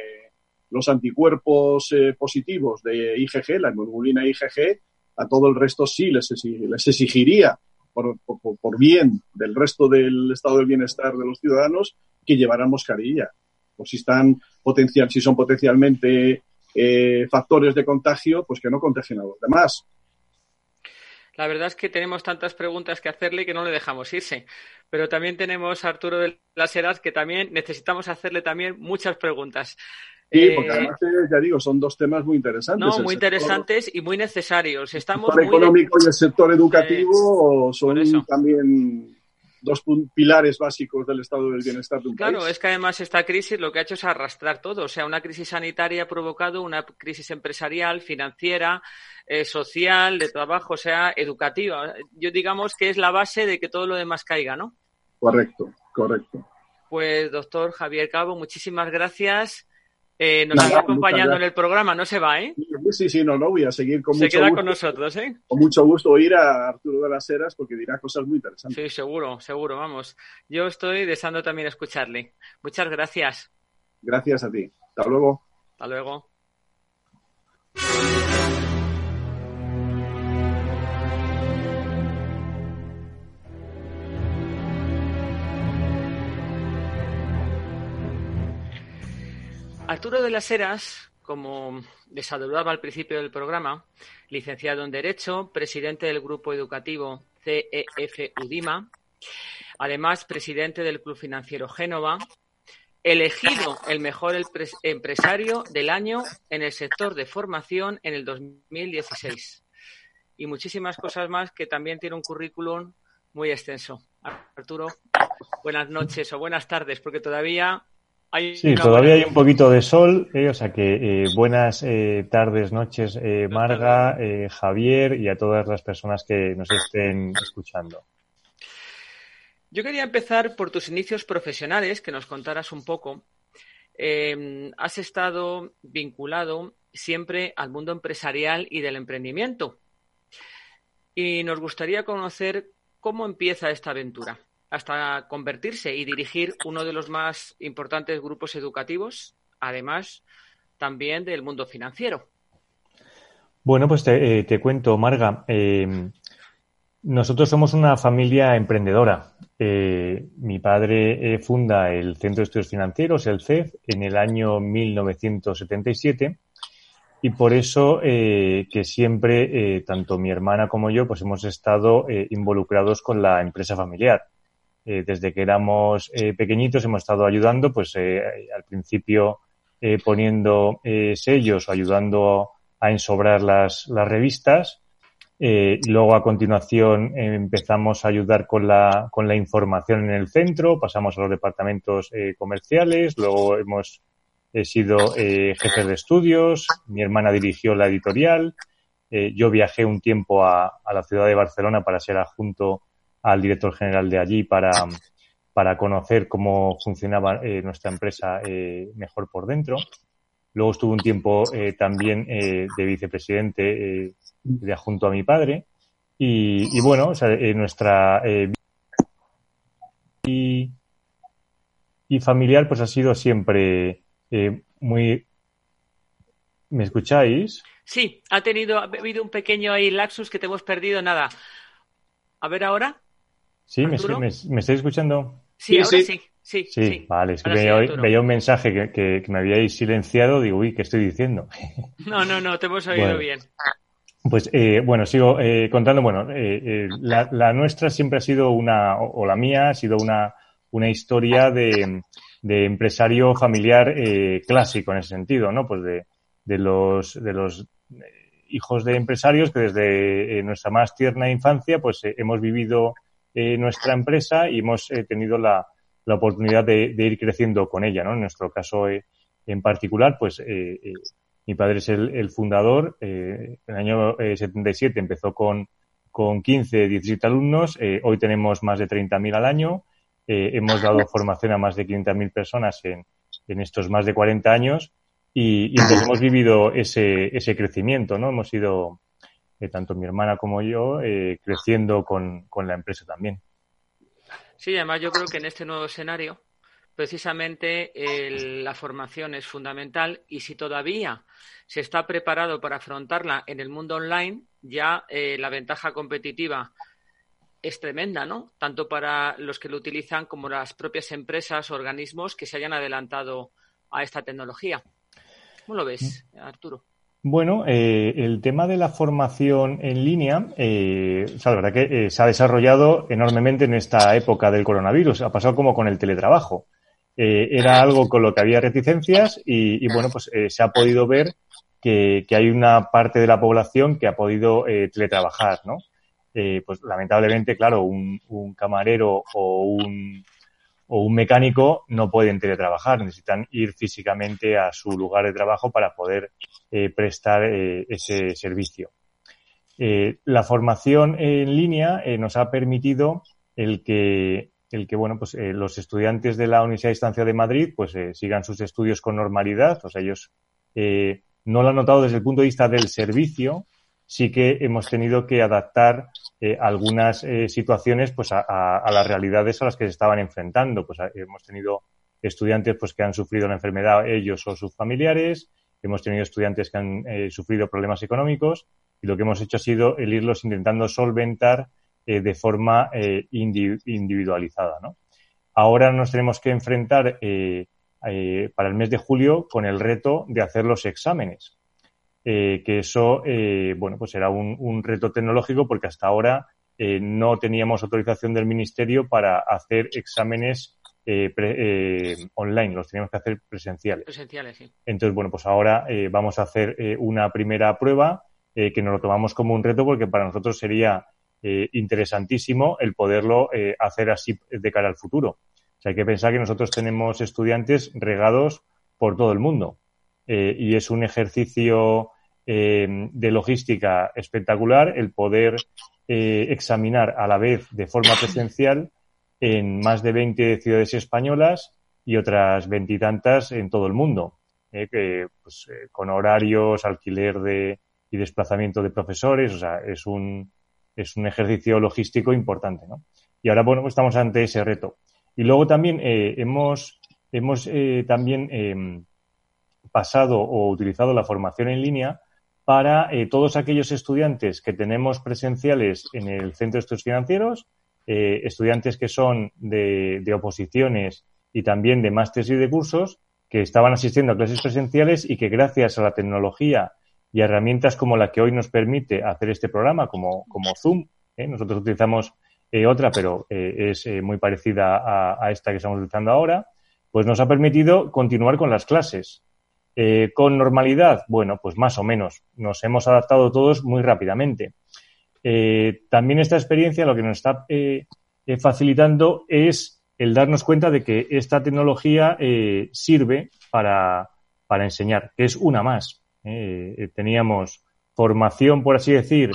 los anticuerpos positivos de IgG, la hemoglobina IgG, a todo el resto sí les, les exigiría por, por, bien del resto del estado del bienestar de los ciudadanos que llevarán mascarilla. O si están potencial, si son potencialmente eh, factores de contagio, pues que no contagien a los demás. La verdad es que tenemos tantas preguntas que hacerle que no le dejamos irse. Pero también tenemos a Arturo de las Heras que también necesitamos hacerle también muchas preguntas. Sí, porque eh, además, eh, ya digo, son dos temas muy interesantes. No, muy interesantes y muy necesarios. Estamos el sector económico y el sector educativo son también dos pilares básicos del estado del bienestar de un país. Claro, es que además esta crisis lo que ha hecho es arrastrar todo. O sea, una crisis sanitaria ha provocado una crisis empresarial, financiera, eh, social, de trabajo, o sea, educativa. Yo digamos que es la base de que todo lo demás caiga, ¿no? Correcto, correcto. Pues, doctor Javier Cabo, muchísimas gracias. Eh, nos sigue acompañando en el programa, no se va, ¿eh? Sí, sí, no, no, voy a seguir con se mucho queda con nosotros, ¿eh? Con mucho gusto oír a Arturo de las Heras porque dirá cosas muy interesantes. Sí, seguro, seguro, vamos. Yo estoy deseando también escucharle. Muchas gracias. Gracias a ti. Hasta luego. Hasta luego. Arturo de las Heras, como les saludaba al principio del programa, licenciado en Derecho, presidente del grupo educativo CEF UDIMA, además presidente del Club Financiero Génova, elegido el mejor empresario del año en el sector de formación en el 2016. Y muchísimas cosas más que también tiene un currículum muy extenso. Arturo, buenas noches o buenas tardes, porque todavía sí, todavía hay un poquito de sol, eh, o sea que eh, buenas eh, tardes, noches, Marga, Javier y a todas las personas que nos estén escuchando. Yo quería empezar por tus inicios profesionales, que nos contaras un poco. Em, has estado vinculado siempre al mundo empresarial y del emprendimiento. Y nos gustaría conocer cómo empieza esta aventura hasta convertirse y dirigir uno de los más importantes grupos educativos, además también del mundo financiero. Bueno, pues te, eh, cuento, Marga. Eh, nosotros somos una familia emprendedora. Eh, mi padre funda el Centro de Estudios Financieros, el CEF, en el año 1977 y por eso que siempre, tanto mi hermana como yo, pues hemos estado involucrados con la empresa familiar. Eh, desde que éramos eh, pequeñitos hemos estado ayudando, pues eh, al principio poniendo sellos o ayudando a ensobrar las, revistas. luego a continuación empezamos a ayudar con la, con la información en el centro, pasamos a los departamentos comerciales, luego hemos sido jefe de estudios, mi hermana dirigió la editorial, yo viajé un tiempo a, a la ciudad de Barcelona para ser adjunto al director general de allí para, para conocer cómo funcionaba eh, nuestra empresa eh, mejor por dentro. Luego estuve un tiempo eh, también de vicepresidente de junto a mi padre. Y, bueno, nuestra y, y, familiar pues ha sido siempre muy... ¿Me escucháis? Sí, ha tenido, ha habido un pequeño ahí laxus que te hemos perdido. Nada. A ver ahora. Sí, me, me, estáis escuchando? Sí, ahora sí. Sí, sí, vale. Es que veía, un mensaje que, me habíais silenciado. Digo, uy, ¿qué estoy diciendo? No, no, no, te hemos oído bien. Pues eh, bueno, sigo eh, contando. Bueno, eh, la, nuestra siempre ha sido una, o, la mía ha sido una, una historia de, de empresario familiar clásico en ese sentido, ¿no? Pues de, de los, de los hijos de empresarios que desde nuestra más tierna infancia, pues hemos vivido nuestra empresa y hemos tenido la, la oportunidad de, ir creciendo con ella, ¿no? En nuestro caso eh, en particular, pues eh, eh, mi padre es el, fundador. en el año 77 empezó con, con 15, 17 alumnos. hoy tenemos más de 30.000 al año. hemos dado formación a más de 500.000 personas en, en estos más de 40 años. Y, y entonces hemos vivido ese, ese crecimiento, ¿no? Hemos ido, tanto mi hermana como yo, creciendo con, con la empresa también. Sí, además yo creo que en este nuevo escenario precisamente la formación es fundamental y si todavía se está preparado para afrontarla en el mundo online, ya eh, la ventaja competitiva es tremenda, ¿no? Tanto para los que lo utilizan como las propias empresas o organismos que se hayan adelantado a esta tecnología. ¿Cómo lo ves, Arturo? Bueno, eh, el tema de la formación en línea, eh, o sea, la verdad que eh, se ha desarrollado enormemente en esta época del coronavirus. Ha pasado como con el teletrabajo. Eh, era algo con lo que había reticencias y, bueno, pues eh, se ha podido ver que, que, hay una parte de la población que ha podido teletrabajar, ¿no? pues lamentablemente, claro, un, un camarero o un o un mecánico no pueden teletrabajar, necesitan ir físicamente a su lugar de trabajo para poder eh, prestar eh, ese servicio. Eh, la formación en línea nos ha permitido el que, el que bueno, pues, los estudiantes de la Universidad de Distancia de Madrid pues, sigan sus estudios con normalidad. O sea, ellos no lo han notado desde el punto de vista del servicio, sí que hemos tenido que adaptar eh, algunas eh, situaciones pues a, las realidades a las que se estaban enfrentando. Pues hemos tenido estudiantes pues que han sufrido la enfermedad ellos o sus familiares, hemos tenido estudiantes que han eh, sufrido problemas económicos y lo que hemos hecho ha sido el irlos intentando solventar de forma individualizada. ¿no? Ahora nos tenemos que enfrentar para el mes de julio con el reto de hacer los exámenes eh, que eso, eh, bueno, pues era un, reto tecnológico porque hasta ahora eh, no teníamos autorización del Ministerio para hacer exámenes online, los teníamos que hacer presenciales. Presenciales, sí. Entonces, bueno, pues ahora vamos a hacer una primera prueba que nos lo tomamos como un reto porque para nosotros sería interesantísimo el poderlo hacer así de cara al futuro. O sea, hay que pensar que nosotros tenemos estudiantes regados por todo el mundo. Eh, y es un ejercicio eh, de logística espectacular el poder eh, examinar a la vez de forma presencial en más de 20 ciudades españolas y otras veintitantas en todo el mundo, pues, con horarios, alquiler de, y desplazamiento de profesores, o sea, es un, es un ejercicio logístico importante, ¿no? Y ahora, bueno, pues estamos ante ese reto. Y luego también hemos, hemos también em, pasado o utilizado la formación en línea para eh, todos aquellos estudiantes que tenemos presenciales en el Centro de Estudios Financieros, eh, estudiantes que son de, oposiciones y también de másteres y de cursos, que estaban asistiendo a clases presenciales y que gracias a la tecnología y herramientas como la que hoy nos permite hacer este programa, como, Zoom, ¿eh? nosotros utilizamos otra, pero es muy parecida a esta que estamos utilizando ahora, pues nos ha permitido continuar con las clases. Eh, ¿Con normalidad? Bueno, pues más o menos. Nos hemos adaptado todos muy rápidamente. Eh, también esta experiencia lo que nos está eh, facilitando es el darnos cuenta de que esta tecnología sirve para, para, enseñar, que es una más. teníamos formación, por así decir,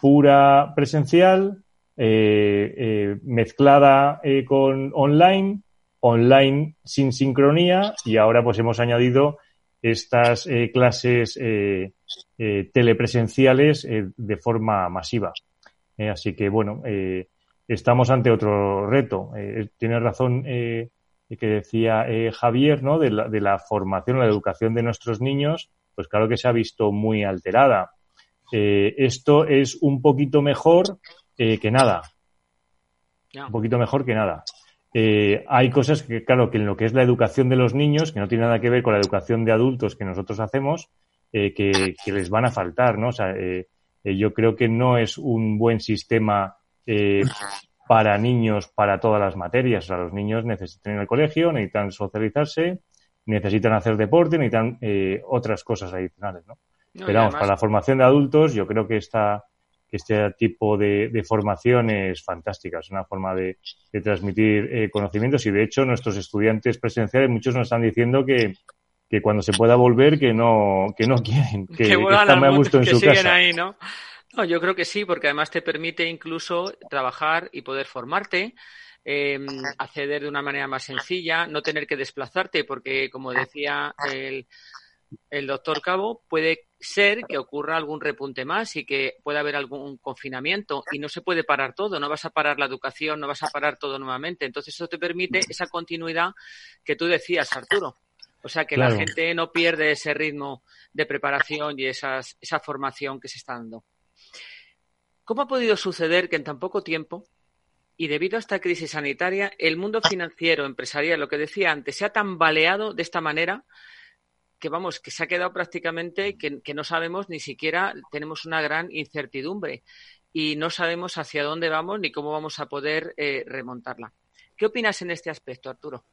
pura presencial, mezclada con online, online sin sincronía y ahora pues hemos añadido estas eh, clases eh, eh, telepresenciales de forma masiva. así que bueno, estamos ante otro reto. tiene razón que decía Javier, ¿no? De la, de la formación, la educación de nuestros niños, pues claro que se ha visto muy alterada. esto es un poquito mejor que nada. Un poquito mejor que nada. Eh, hay cosas que, claro, que en lo que es la educación de los niños, que no tiene nada que ver con la educación de adultos que nosotros hacemos, eh, que, les van a faltar, ¿no? O sea, eh, yo creo que no es un buen sistema para niños para todas las materias. O sea, los niños necesitan ir al colegio, necesitan socializarse, necesitan hacer deporte, necesitan otras cosas adicionales, ¿no? Pero vamos, para la formación de adultos yo creo que está este tipo de, formación es fantástica, es una forma de, transmitir eh, conocimientos y de hecho nuestros estudiantes presenciales, muchos nos están diciendo que, cuando se pueda volver que no, que no quieren, que, que, están a gusto en su casa. Ahí, ¿no? No, yo creo que sí, porque además te permite incluso trabajar y poder formarte, em, acceder de una manera más sencilla, no tener que desplazarte, porque como decía el, el doctor Cabo, puede ser que ocurra algún repunte más y que pueda haber algún confinamiento y no se puede parar todo, no vas a parar la educación, no vas a parar todo nuevamente. Entonces eso te permite esa continuidad que tú decías, Arturo. O sea, que la gente no pierde ese ritmo de preparación y esas, esa formación que se está dando. ¿Cómo ha podido suceder que en tan poco tiempo y debido a esta crisis sanitaria, el mundo financiero, empresarial, lo que decía antes, se ha tambaleado de esta manera que vamos, que se ha quedado prácticamente que, no sabemos ni siquiera, tenemos una gran incertidumbre y no sabemos hacia dónde vamos ni cómo vamos a poder eh, remontarla. ¿Qué opinas en este aspecto, Arturo?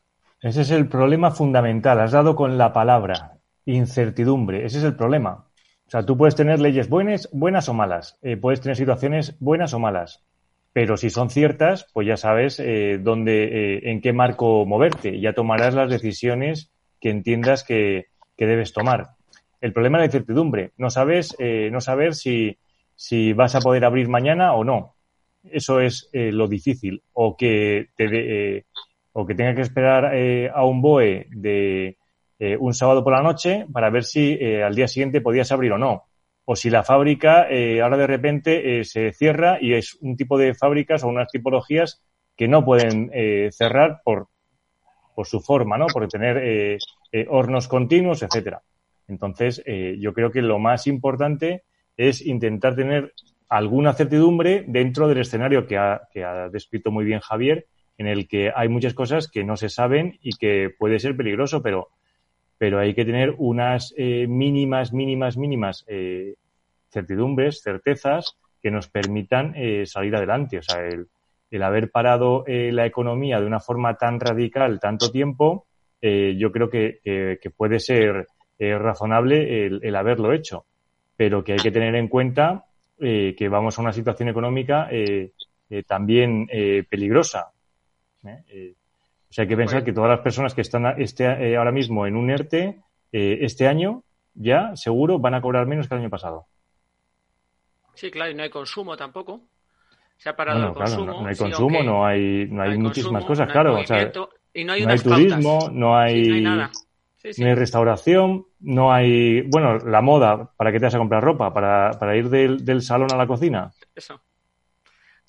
Ese es el problema fundamental. Has dado con la palabra incertidumbre. Ese es el problema. O sea, tú puedes tener leyes buenas, buenas o malas. Eh, puedes tener situaciones buenas o malas. Pero si son ciertas, pues ya sabes eh, dónde, en qué marco moverte. Ya tomarás las decisiones que entiendas que, que debes tomar. El problema es la incertidumbre. No sabes, eh, no saber si, si vas a poder abrir mañana o no. Eso es eh, lo difícil. O que te eh, o que tenga que esperar a un BOE de un sábado por la noche para ver si al día siguiente podías abrir o no. O si la fábrica ahora de repente se cierra y es un tipo de fábricas o unas tipologías que no pueden cerrar por, por su forma, ¿no? Por tener eh, hornos continuos, etcétera. Entonces, eh, yo creo que lo más importante es intentar tener alguna certidumbre dentro del escenario que ha, que ha descrito muy bien Javier, en el que hay muchas cosas que no se saben y que puede ser peligroso, pero, pero hay que tener unas eh, mínimas, mínimas, mínimas certidumbres, certezas que nos permitan salir adelante. O sea, el, el haber parado la economía de una forma tan radical tanto tiempo, eh, yo creo que, puede ser eh, razonable el, haberlo hecho, pero que hay que tener en cuenta eh, que vamos a una situación económica también peligrosa. o sea, hay que pensar que todas las personas que están este, ahora mismo en un ERTE, este año ya seguro van a cobrar menos que el año pasado. Sí, claro, y no hay consumo tampoco. Se ha parado el consumo. no, hay consumo, no hay, no hay, muchísimas cosas, claro. O sea, y no hay, turismo, no hay, no hay restauración, no hay, bueno, la moda, ¿para qué te vas a comprar ropa? ¿Para, para ir del, del salón a la cocina? Eso.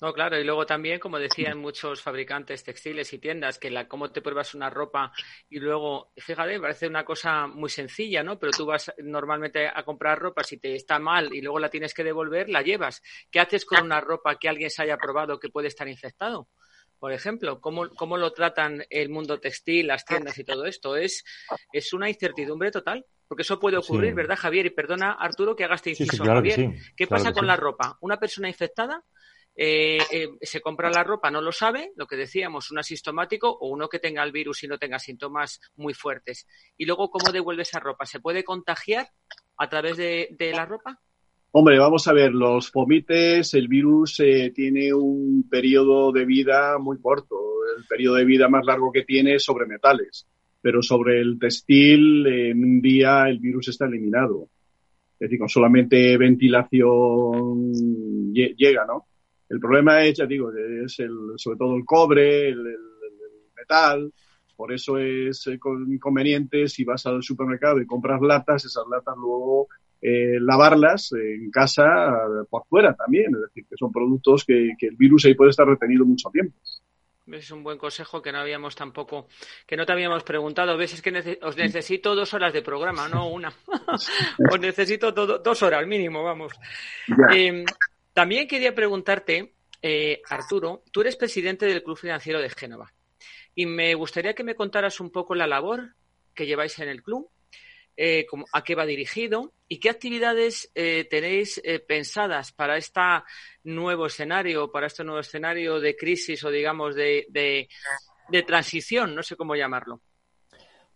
No, claro, y luego también, como decían muchos fabricantes textiles y tiendas, que la cómo te pruebas una ropa y luego, fíjate, parece una cosa muy sencilla, ¿no? Pero tú vas normalmente a comprar ropa, si te está mal y luego la tienes que devolver, la llevas. ¿Qué haces con una ropa que alguien se haya probado que puede estar infectado? Por ejemplo, cómo, cómo lo tratan el mundo textil, las tiendas y todo esto. Es, es una incertidumbre total, porque eso puede ocurrir, ¿verdad, Javier? Y perdona, Arturo, que haga este inciso. Javier, ¿qué pasa con la ropa? Una persona infectada eh, eh, se compra la ropa, no lo sabe, lo que decíamos, un asintomático o uno que tenga el virus y no tenga síntomas muy fuertes. Y luego, ¿cómo devuelve esa ropa? ¿Se puede contagiar a través de, de la ropa? Hombre, vamos a ver, los pomites, el virus eh, tiene un periodo de vida muy corto. El periodo de vida más largo que tiene es sobre metales. Pero sobre el textil, en un día el virus está eliminado. Es decir, con solamente ventilación llega, ¿no? El problema es, ya digo, es el, sobre todo el cobre, el, el metal. Por eso es eh, inconveniente si vas al supermercado y compras latas, esas latas luego eh, lavarlas en casa por fuera también, es decir, que son productos que, el virus ahí puede estar retenido mucho tiempo. Es un buen consejo que no habíamos tampoco, que no te habíamos preguntado. Ves, es que os necesito dos horas de programa, no una. os necesito dos horas mínimo, vamos. Em, también quería preguntarte, eh, Arturo, tú eres presidente del Club Financiero de Génova. Y me gustaría que me contaras un poco la labor que lleváis en el club, eh, a qué va dirigido y qué actividades eh, tenéis eh, pensadas para este nuevo escenario, para este nuevo escenario de crisis o digamos de, de, transición, no sé cómo llamarlo.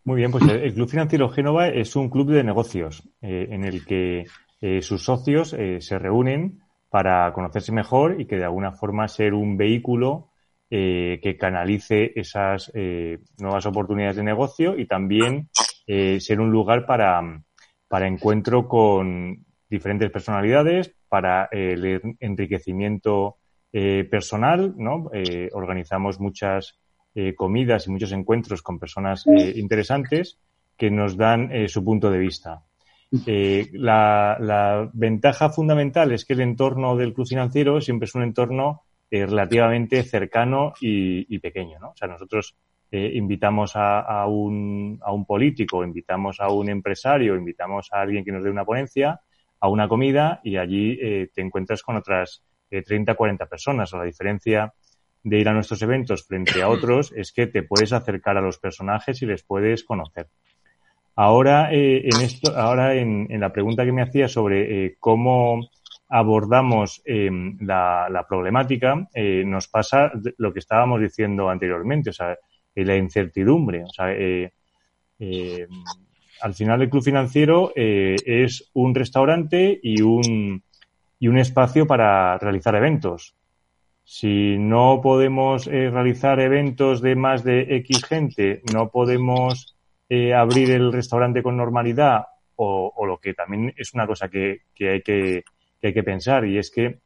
Muy bien, pues el Club Financiero Génova es un club de negocios en el que sus socios se reúnen para conocerse mejor y que de alguna forma ser un vehículo que canalice esas nuevas oportunidades de negocio y también eh, ser un lugar para, para encuentro con diferentes personalidades, para el enriquecimiento eh, personal, ¿no? Eh, organizamos muchas comidas y muchos encuentros con personas interesantes que nos dan su punto de vista. La, la, ventaja fundamental es que el entorno del club financiero siempre es un entorno relativamente cercano y, y, pequeño, ¿no? O sea, nosotros eh, invitamos a, un, a un político, invitamos a un empresario, invitamos a alguien que nos dé una ponencia, a una comida y allí eh, te encuentras con otras eh, 30, 40 personas. La diferencia de ir a nuestros eventos frente a otros es que te puedes acercar a los personajes y les puedes conocer. Ahora, eh, en esto, ahora en, la pregunta que me hacía sobre cómo abordamos la, la, problemática, nos pasa lo que estábamos diciendo anteriormente. O sea, la incertidumbre. O sea, eh, eh, al final el club financiero eh, es un restaurante y un, y un espacio para realizar eventos. Si no podemos realizar eventos de más de X gente, no podemos abrir el restaurante con normalidad o, o, lo que también es una cosa que, que, hay que, que hay que pensar y es que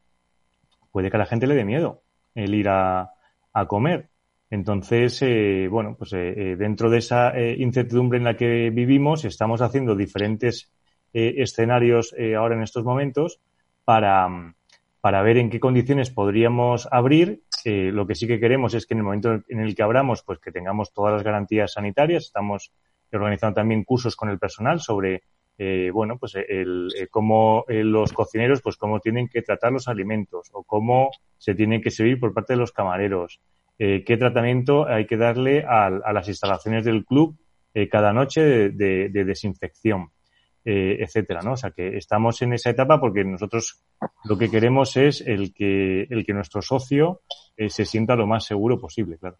puede que a la gente le dé miedo el ir a, a comer entonces, eh, bueno, pues eh, eh, dentro de esa incertidumbre en la que vivimos, estamos haciendo diferentes escenarios ahora en estos momentos para, para ver en qué condiciones podríamos abrir. lo que sí que queremos es que en el momento en el que abramos, pues que tengamos todas las garantías sanitarias. Estamos organizando también cursos con el personal sobre, bueno, pues el, cómo los cocineros, pues cómo tienen que tratar los alimentos o cómo se tienen que servir por parte de los camareros. Eh, qué tratamiento hay que darle a, las instalaciones del club eh, cada noche de, desinfección, eh, etcétera, ¿no? O sea que estamos en esa etapa porque nosotros lo que queremos es el que, el que nuestro socio se sienta lo más seguro posible, claro.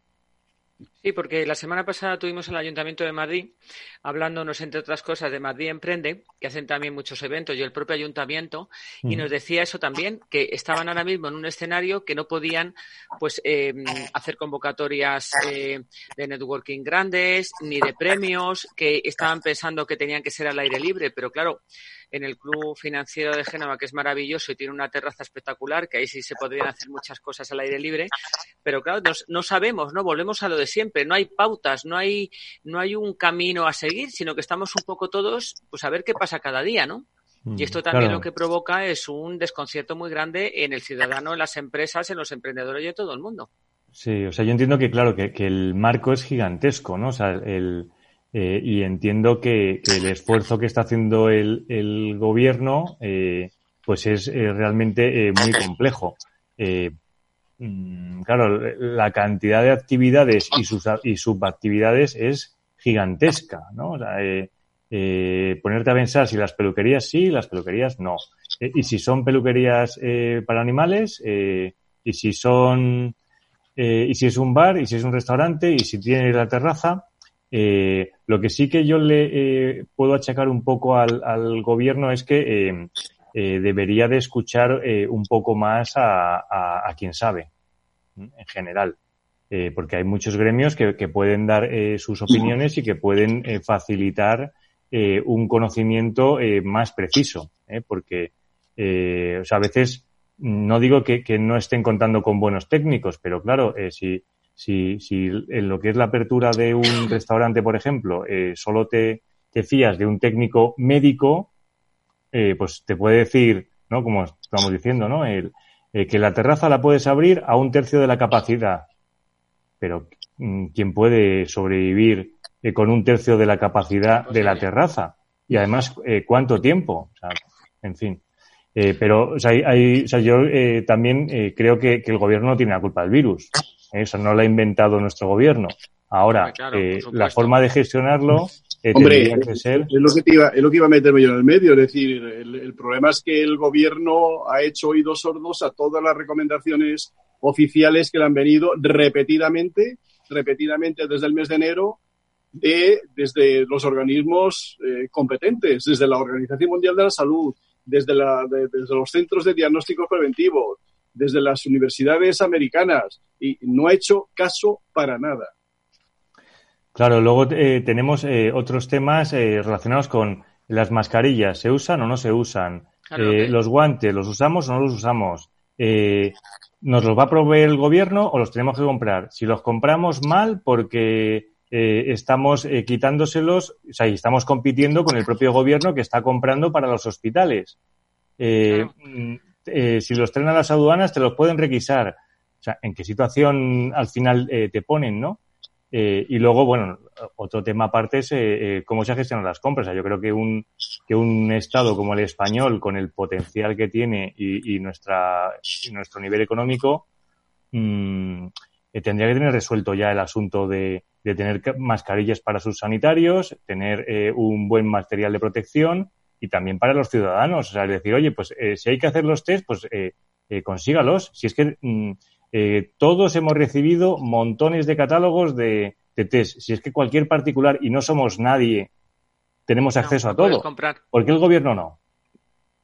Sí, porque la semana pasada tuvimos el Ayuntamiento de Madrid hablándonos, entre otras cosas, de Madrid Emprende, que hacen también muchos eventos, y el propio Ayuntamiento, y nos decía eso también, que estaban ahora mismo en un escenario que no podían pues eh, hacer convocatorias eh, de networking grandes, ni de premios, que estaban pensando que tenían que ser al aire libre, pero claro, en el Club Financiero de Génova, que es maravilloso y tiene una terraza espectacular, que ahí sí se podrían hacer muchas cosas al aire libre, pero claro, no sabemos, ¿no? Volvemos a lo de siempre, no hay pautas, no hay, no hay un camino a seguir, sino que estamos un poco todos, pues a ver qué pasa cada día, ¿no? Y mm, esto también lo que provoca es un desconcierto muy grande en el ciudadano, en las empresas, en los emprendedores y en todo el mundo. Sí, o sea, yo entiendo que, claro, que, que el marco es gigantesco, ¿no? O sea, el, eh, y entiendo que, el esfuerzo que está haciendo el, el gobierno eh, pues es eh, realmente muy complejo. Mm, claro, la cantidad de actividades y, sus, y subactividades es gigantesca, ¿no? O sea, ponerte a pensar si las peluquerías sí, las peluquerías no. y si son peluquerías para animales, y si son, y si es un bar, y si es un restaurante, y si tiene la terraza, eh, lo que sí que yo le eh, puedo achacar un poco al, gobierno es que eh, eh debería de escuchar eh, un poco más a, a, quien sabe, en general. porque hay muchos gremios que, pueden dar sus opiniones y que pueden facilitar un conocimiento más preciso. porque o sea, a veces no digo que, que, no estén contando con buenos técnicos, pero claro, si si, si en lo que es la apertura de un restaurante, por ejemplo, eh, solo te, te, fías de un técnico médico, eh, pues te puede decir, ¿no? Como estamos diciendo, ¿no? El, eh, que la terraza la puedes abrir a un tercio de la capacidad. Pero, mm, ¿quién puede sobrevivir eh, con un tercio de la capacidad de la terraza? Y además, ¿cuánto tiempo? O sea, en fin. Eh, pero o sea, hay, o sea, yo eh, también eh, creo que, que, el gobierno no tiene la culpa del virus. Eso no lo ha inventado nuestro gobierno. Ahora, la forma de gestionarlo Hombre, Es, lo que iba, es lo que iba a meterme yo en el medio. Es decir, el, problema es que el gobierno ha hecho oídos sordos a todas las recomendaciones oficiales que le han venido repetidamente, repetidamente desde el mes de enero, de, desde los organismos eh, competentes, desde la Organización Mundial de la Salud, desde, la, desde los centros de diagnósticos preventivos, desde las universidades americanas, y no ha hecho caso para nada. Claro, luego eh, tenemos eh, otros temas eh, relacionados con las mascarillas. ¿Se usan o no se usan? Los guantes, ¿los usamos o no los usamos? ¿Nos los va a proveer el gobierno o los tenemos que comprar? Si los compramos mal porque estamos quitándoselos, o sea, y estamos compitiendo con el propio gobierno que está comprando para los hospitales. Mm, si los traen a las aduanas, te los pueden requisar. O sea, ¿en qué situación al final te ponen, no? Eh, y luego, bueno, otro tema aparte es eh, eh, cómo se gestionan las compras. yo creo que un, que un Estado como el español, con el potencial que tiene y, nuestra, nuestro nivel económico, mm, tendría que tener resuelto ya el asunto de, de tener mascarillas para sus sanitarios, tener un buen material de protección y también para los ciudadanos. O sea, decir, oye, pues si hay que hacer los test, pues consígalos. Si es que mm, eh, todos hemos recibido montones de catálogos de, test. Si es que cualquier particular, y no somos nadie, tenemos acceso a todo. ¿Por qué el gobierno no?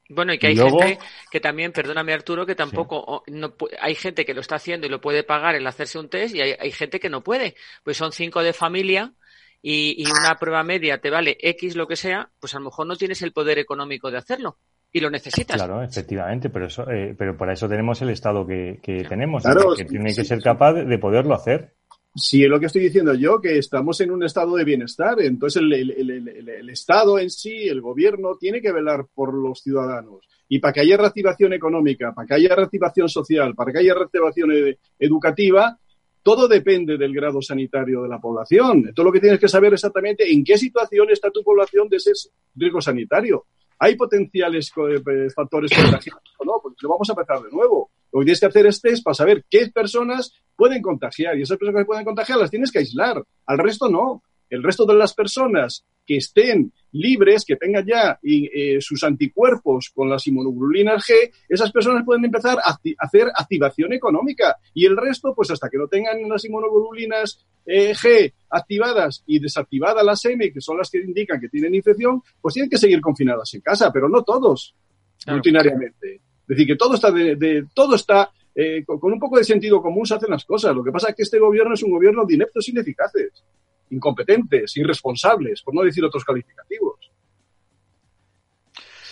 Bueno, y que hay gente que también, perdóname Arturo, que tampoco no, hay gente que lo está haciendo y lo puede pagar el hacerse un test y hay, gente que no puede. Pues son cinco de familia y, y, una prueba media te vale X lo que sea, pues a lo mejor no tienes el poder económico de hacerlo y lo necesitas. Claro, efectivamente, pero eso, eh, pero para eso tenemos el Estado que, tenemos, que tiene que ser capaz de poderlo hacer. Sí, es lo que estoy diciendo yo, que estamos en un estado de bienestar. Entonces, el, el, Estado en sí, el gobierno, tiene que velar por los ciudadanos. Y para que haya reactivación económica, para que haya reactivación social, para que haya reactivación educativa, todo depende del grado sanitario de la población. Todo lo que tienes que saber exactamente en qué situación está tu población de ese riesgo sanitario. ¿Hay potenciales eh, factores contagiosos o no? Pues lo vamos a empezar de nuevo. Lo que tienes que hacer es test para saber qué personas pueden contagiar y esas personas que pueden contagiar las tienes que aislar. Al resto no. El resto de las personas que estén libres, que tengan ya eh, sus anticuerpos con las inmunoglobulinas G, esas personas pueden empezar a hacer activación económica. Y el resto, pues hasta que no tengan las inmunoglobulinas eh, G activadas y desactivadas las M, que son las que indican que tienen infección, pues tienen que seguir confinadas en casa, pero no todos, rutinariamente. Es decir, que todo está, de, todo está eh, con, un poco de sentido común se hacen las cosas. Lo que pasa es que este gobierno es un gobierno de ineptos ineficaces incompetentes, irresponsables, por no decir otros calificativos.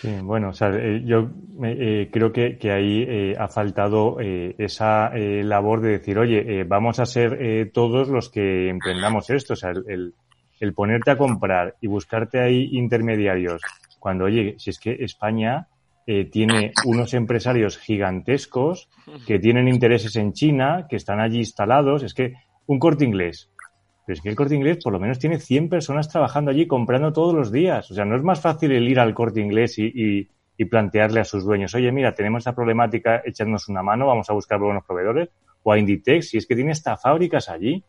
Sí, bueno, o sea, eh, yo eh, creo que, ahí eh, ha faltado esa labor de decir, oye, vamos a ser todos los que emprendamos esto, o sea, el, el, ponerte a comprar y buscarte ahí intermediarios, cuando, oye, si es que España tiene unos empresarios gigantescos que tienen intereses en China, que están allí instalados, es que un corte inglés, pero es que el corte inglés por lo menos tiene 100 personas trabajando allí comprando todos los días. O sea, no es más fácil el ir al corte inglés y, plantearle a sus dueños, oye, mira, tenemos esta problemática, echadnos una mano, vamos a buscar buenos proveedores. O a Inditex, si es que tiene hasta fábricas allí.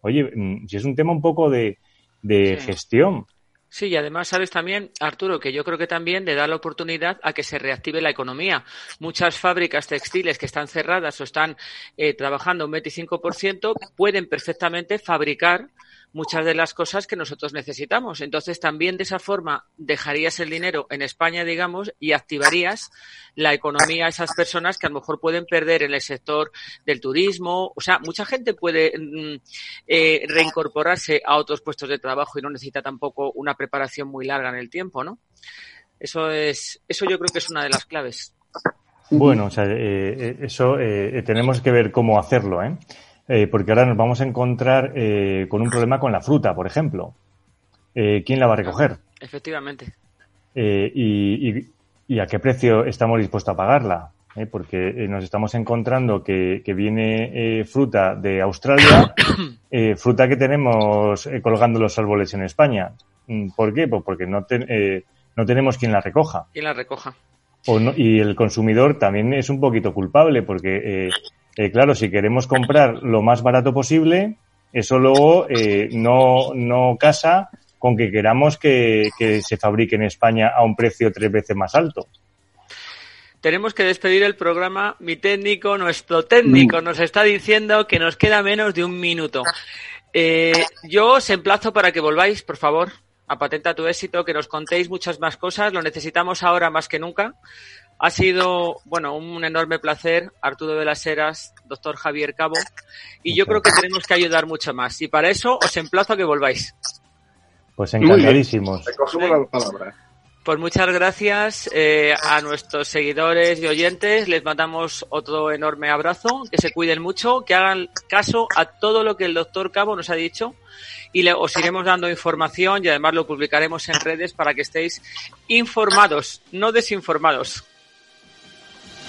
Oye, mm, si es un tema un poco de, gestión. Sí, y además sabes también, Arturo, que yo creo que también le da la oportunidad a que se reactive la economía. Muchas fábricas textiles que están cerradas o están eh, trabajando un 25% pueden perfectamente fabricar muchas de las cosas que nosotros necesitamos. Entonces, también de esa forma dejarías el dinero en España, digamos, y activarías la economía a esas personas que a lo mejor pueden perder en el sector del turismo. O sea, mucha gente puede mm, eh, reincorporarse a otros puestos de trabajo y no necesita tampoco una preparación muy larga en el tiempo, ¿no? Eso es, eso yo creo que es una de las claves. Bueno, o sea, eh, eh, eso tenemos que ver cómo hacerlo, ¿eh? Eh, porque ahora nos vamos a encontrar eh, con un problema con la fruta, por ejemplo. Eh, ¿Quién la va a recoger? Efectivamente. Y, a qué precio estamos dispuestos a pagarla? porque nos estamos encontrando que, viene fruta de Australia, fruta que tenemos colgando los árboles en España. Mm, ¿Por qué? Pues porque no, no tenemos quien la recoja. Quien la recoja. y el consumidor también es un poquito culpable porque eh, claro, si queremos comprar lo más barato posible, eso luego eh, no, no casa con que queramos que, que se fabrique en España a un precio tres veces más alto tenemos que despedir el programa. Mi técnico, nuestro técnico, mm. nos está diciendo que nos queda menos de un minuto. Eh, yo os emplazo para que volváis, por favor, a Patenta tu éxito, que nos contéis muchas más cosas. Lo necesitamos ahora más que nunca. Ha sido, bueno, un enorme placer, Arturo de las Heras, doctor Javier Cabo, y yo creo que tenemos que ayudar mucho más. Y para eso os emplazo a que volváis. Pues encantadísimos. la palabra. Pues muchas gracias eh, a nuestros seguidores y oyentes. Les mandamos otro enorme abrazo. Que se cuiden mucho, que hagan caso a todo lo que el doctor Cabo nos ha dicho y le, os iremos dando información y además lo publicaremos en redes para que estéis informados, no desinformados.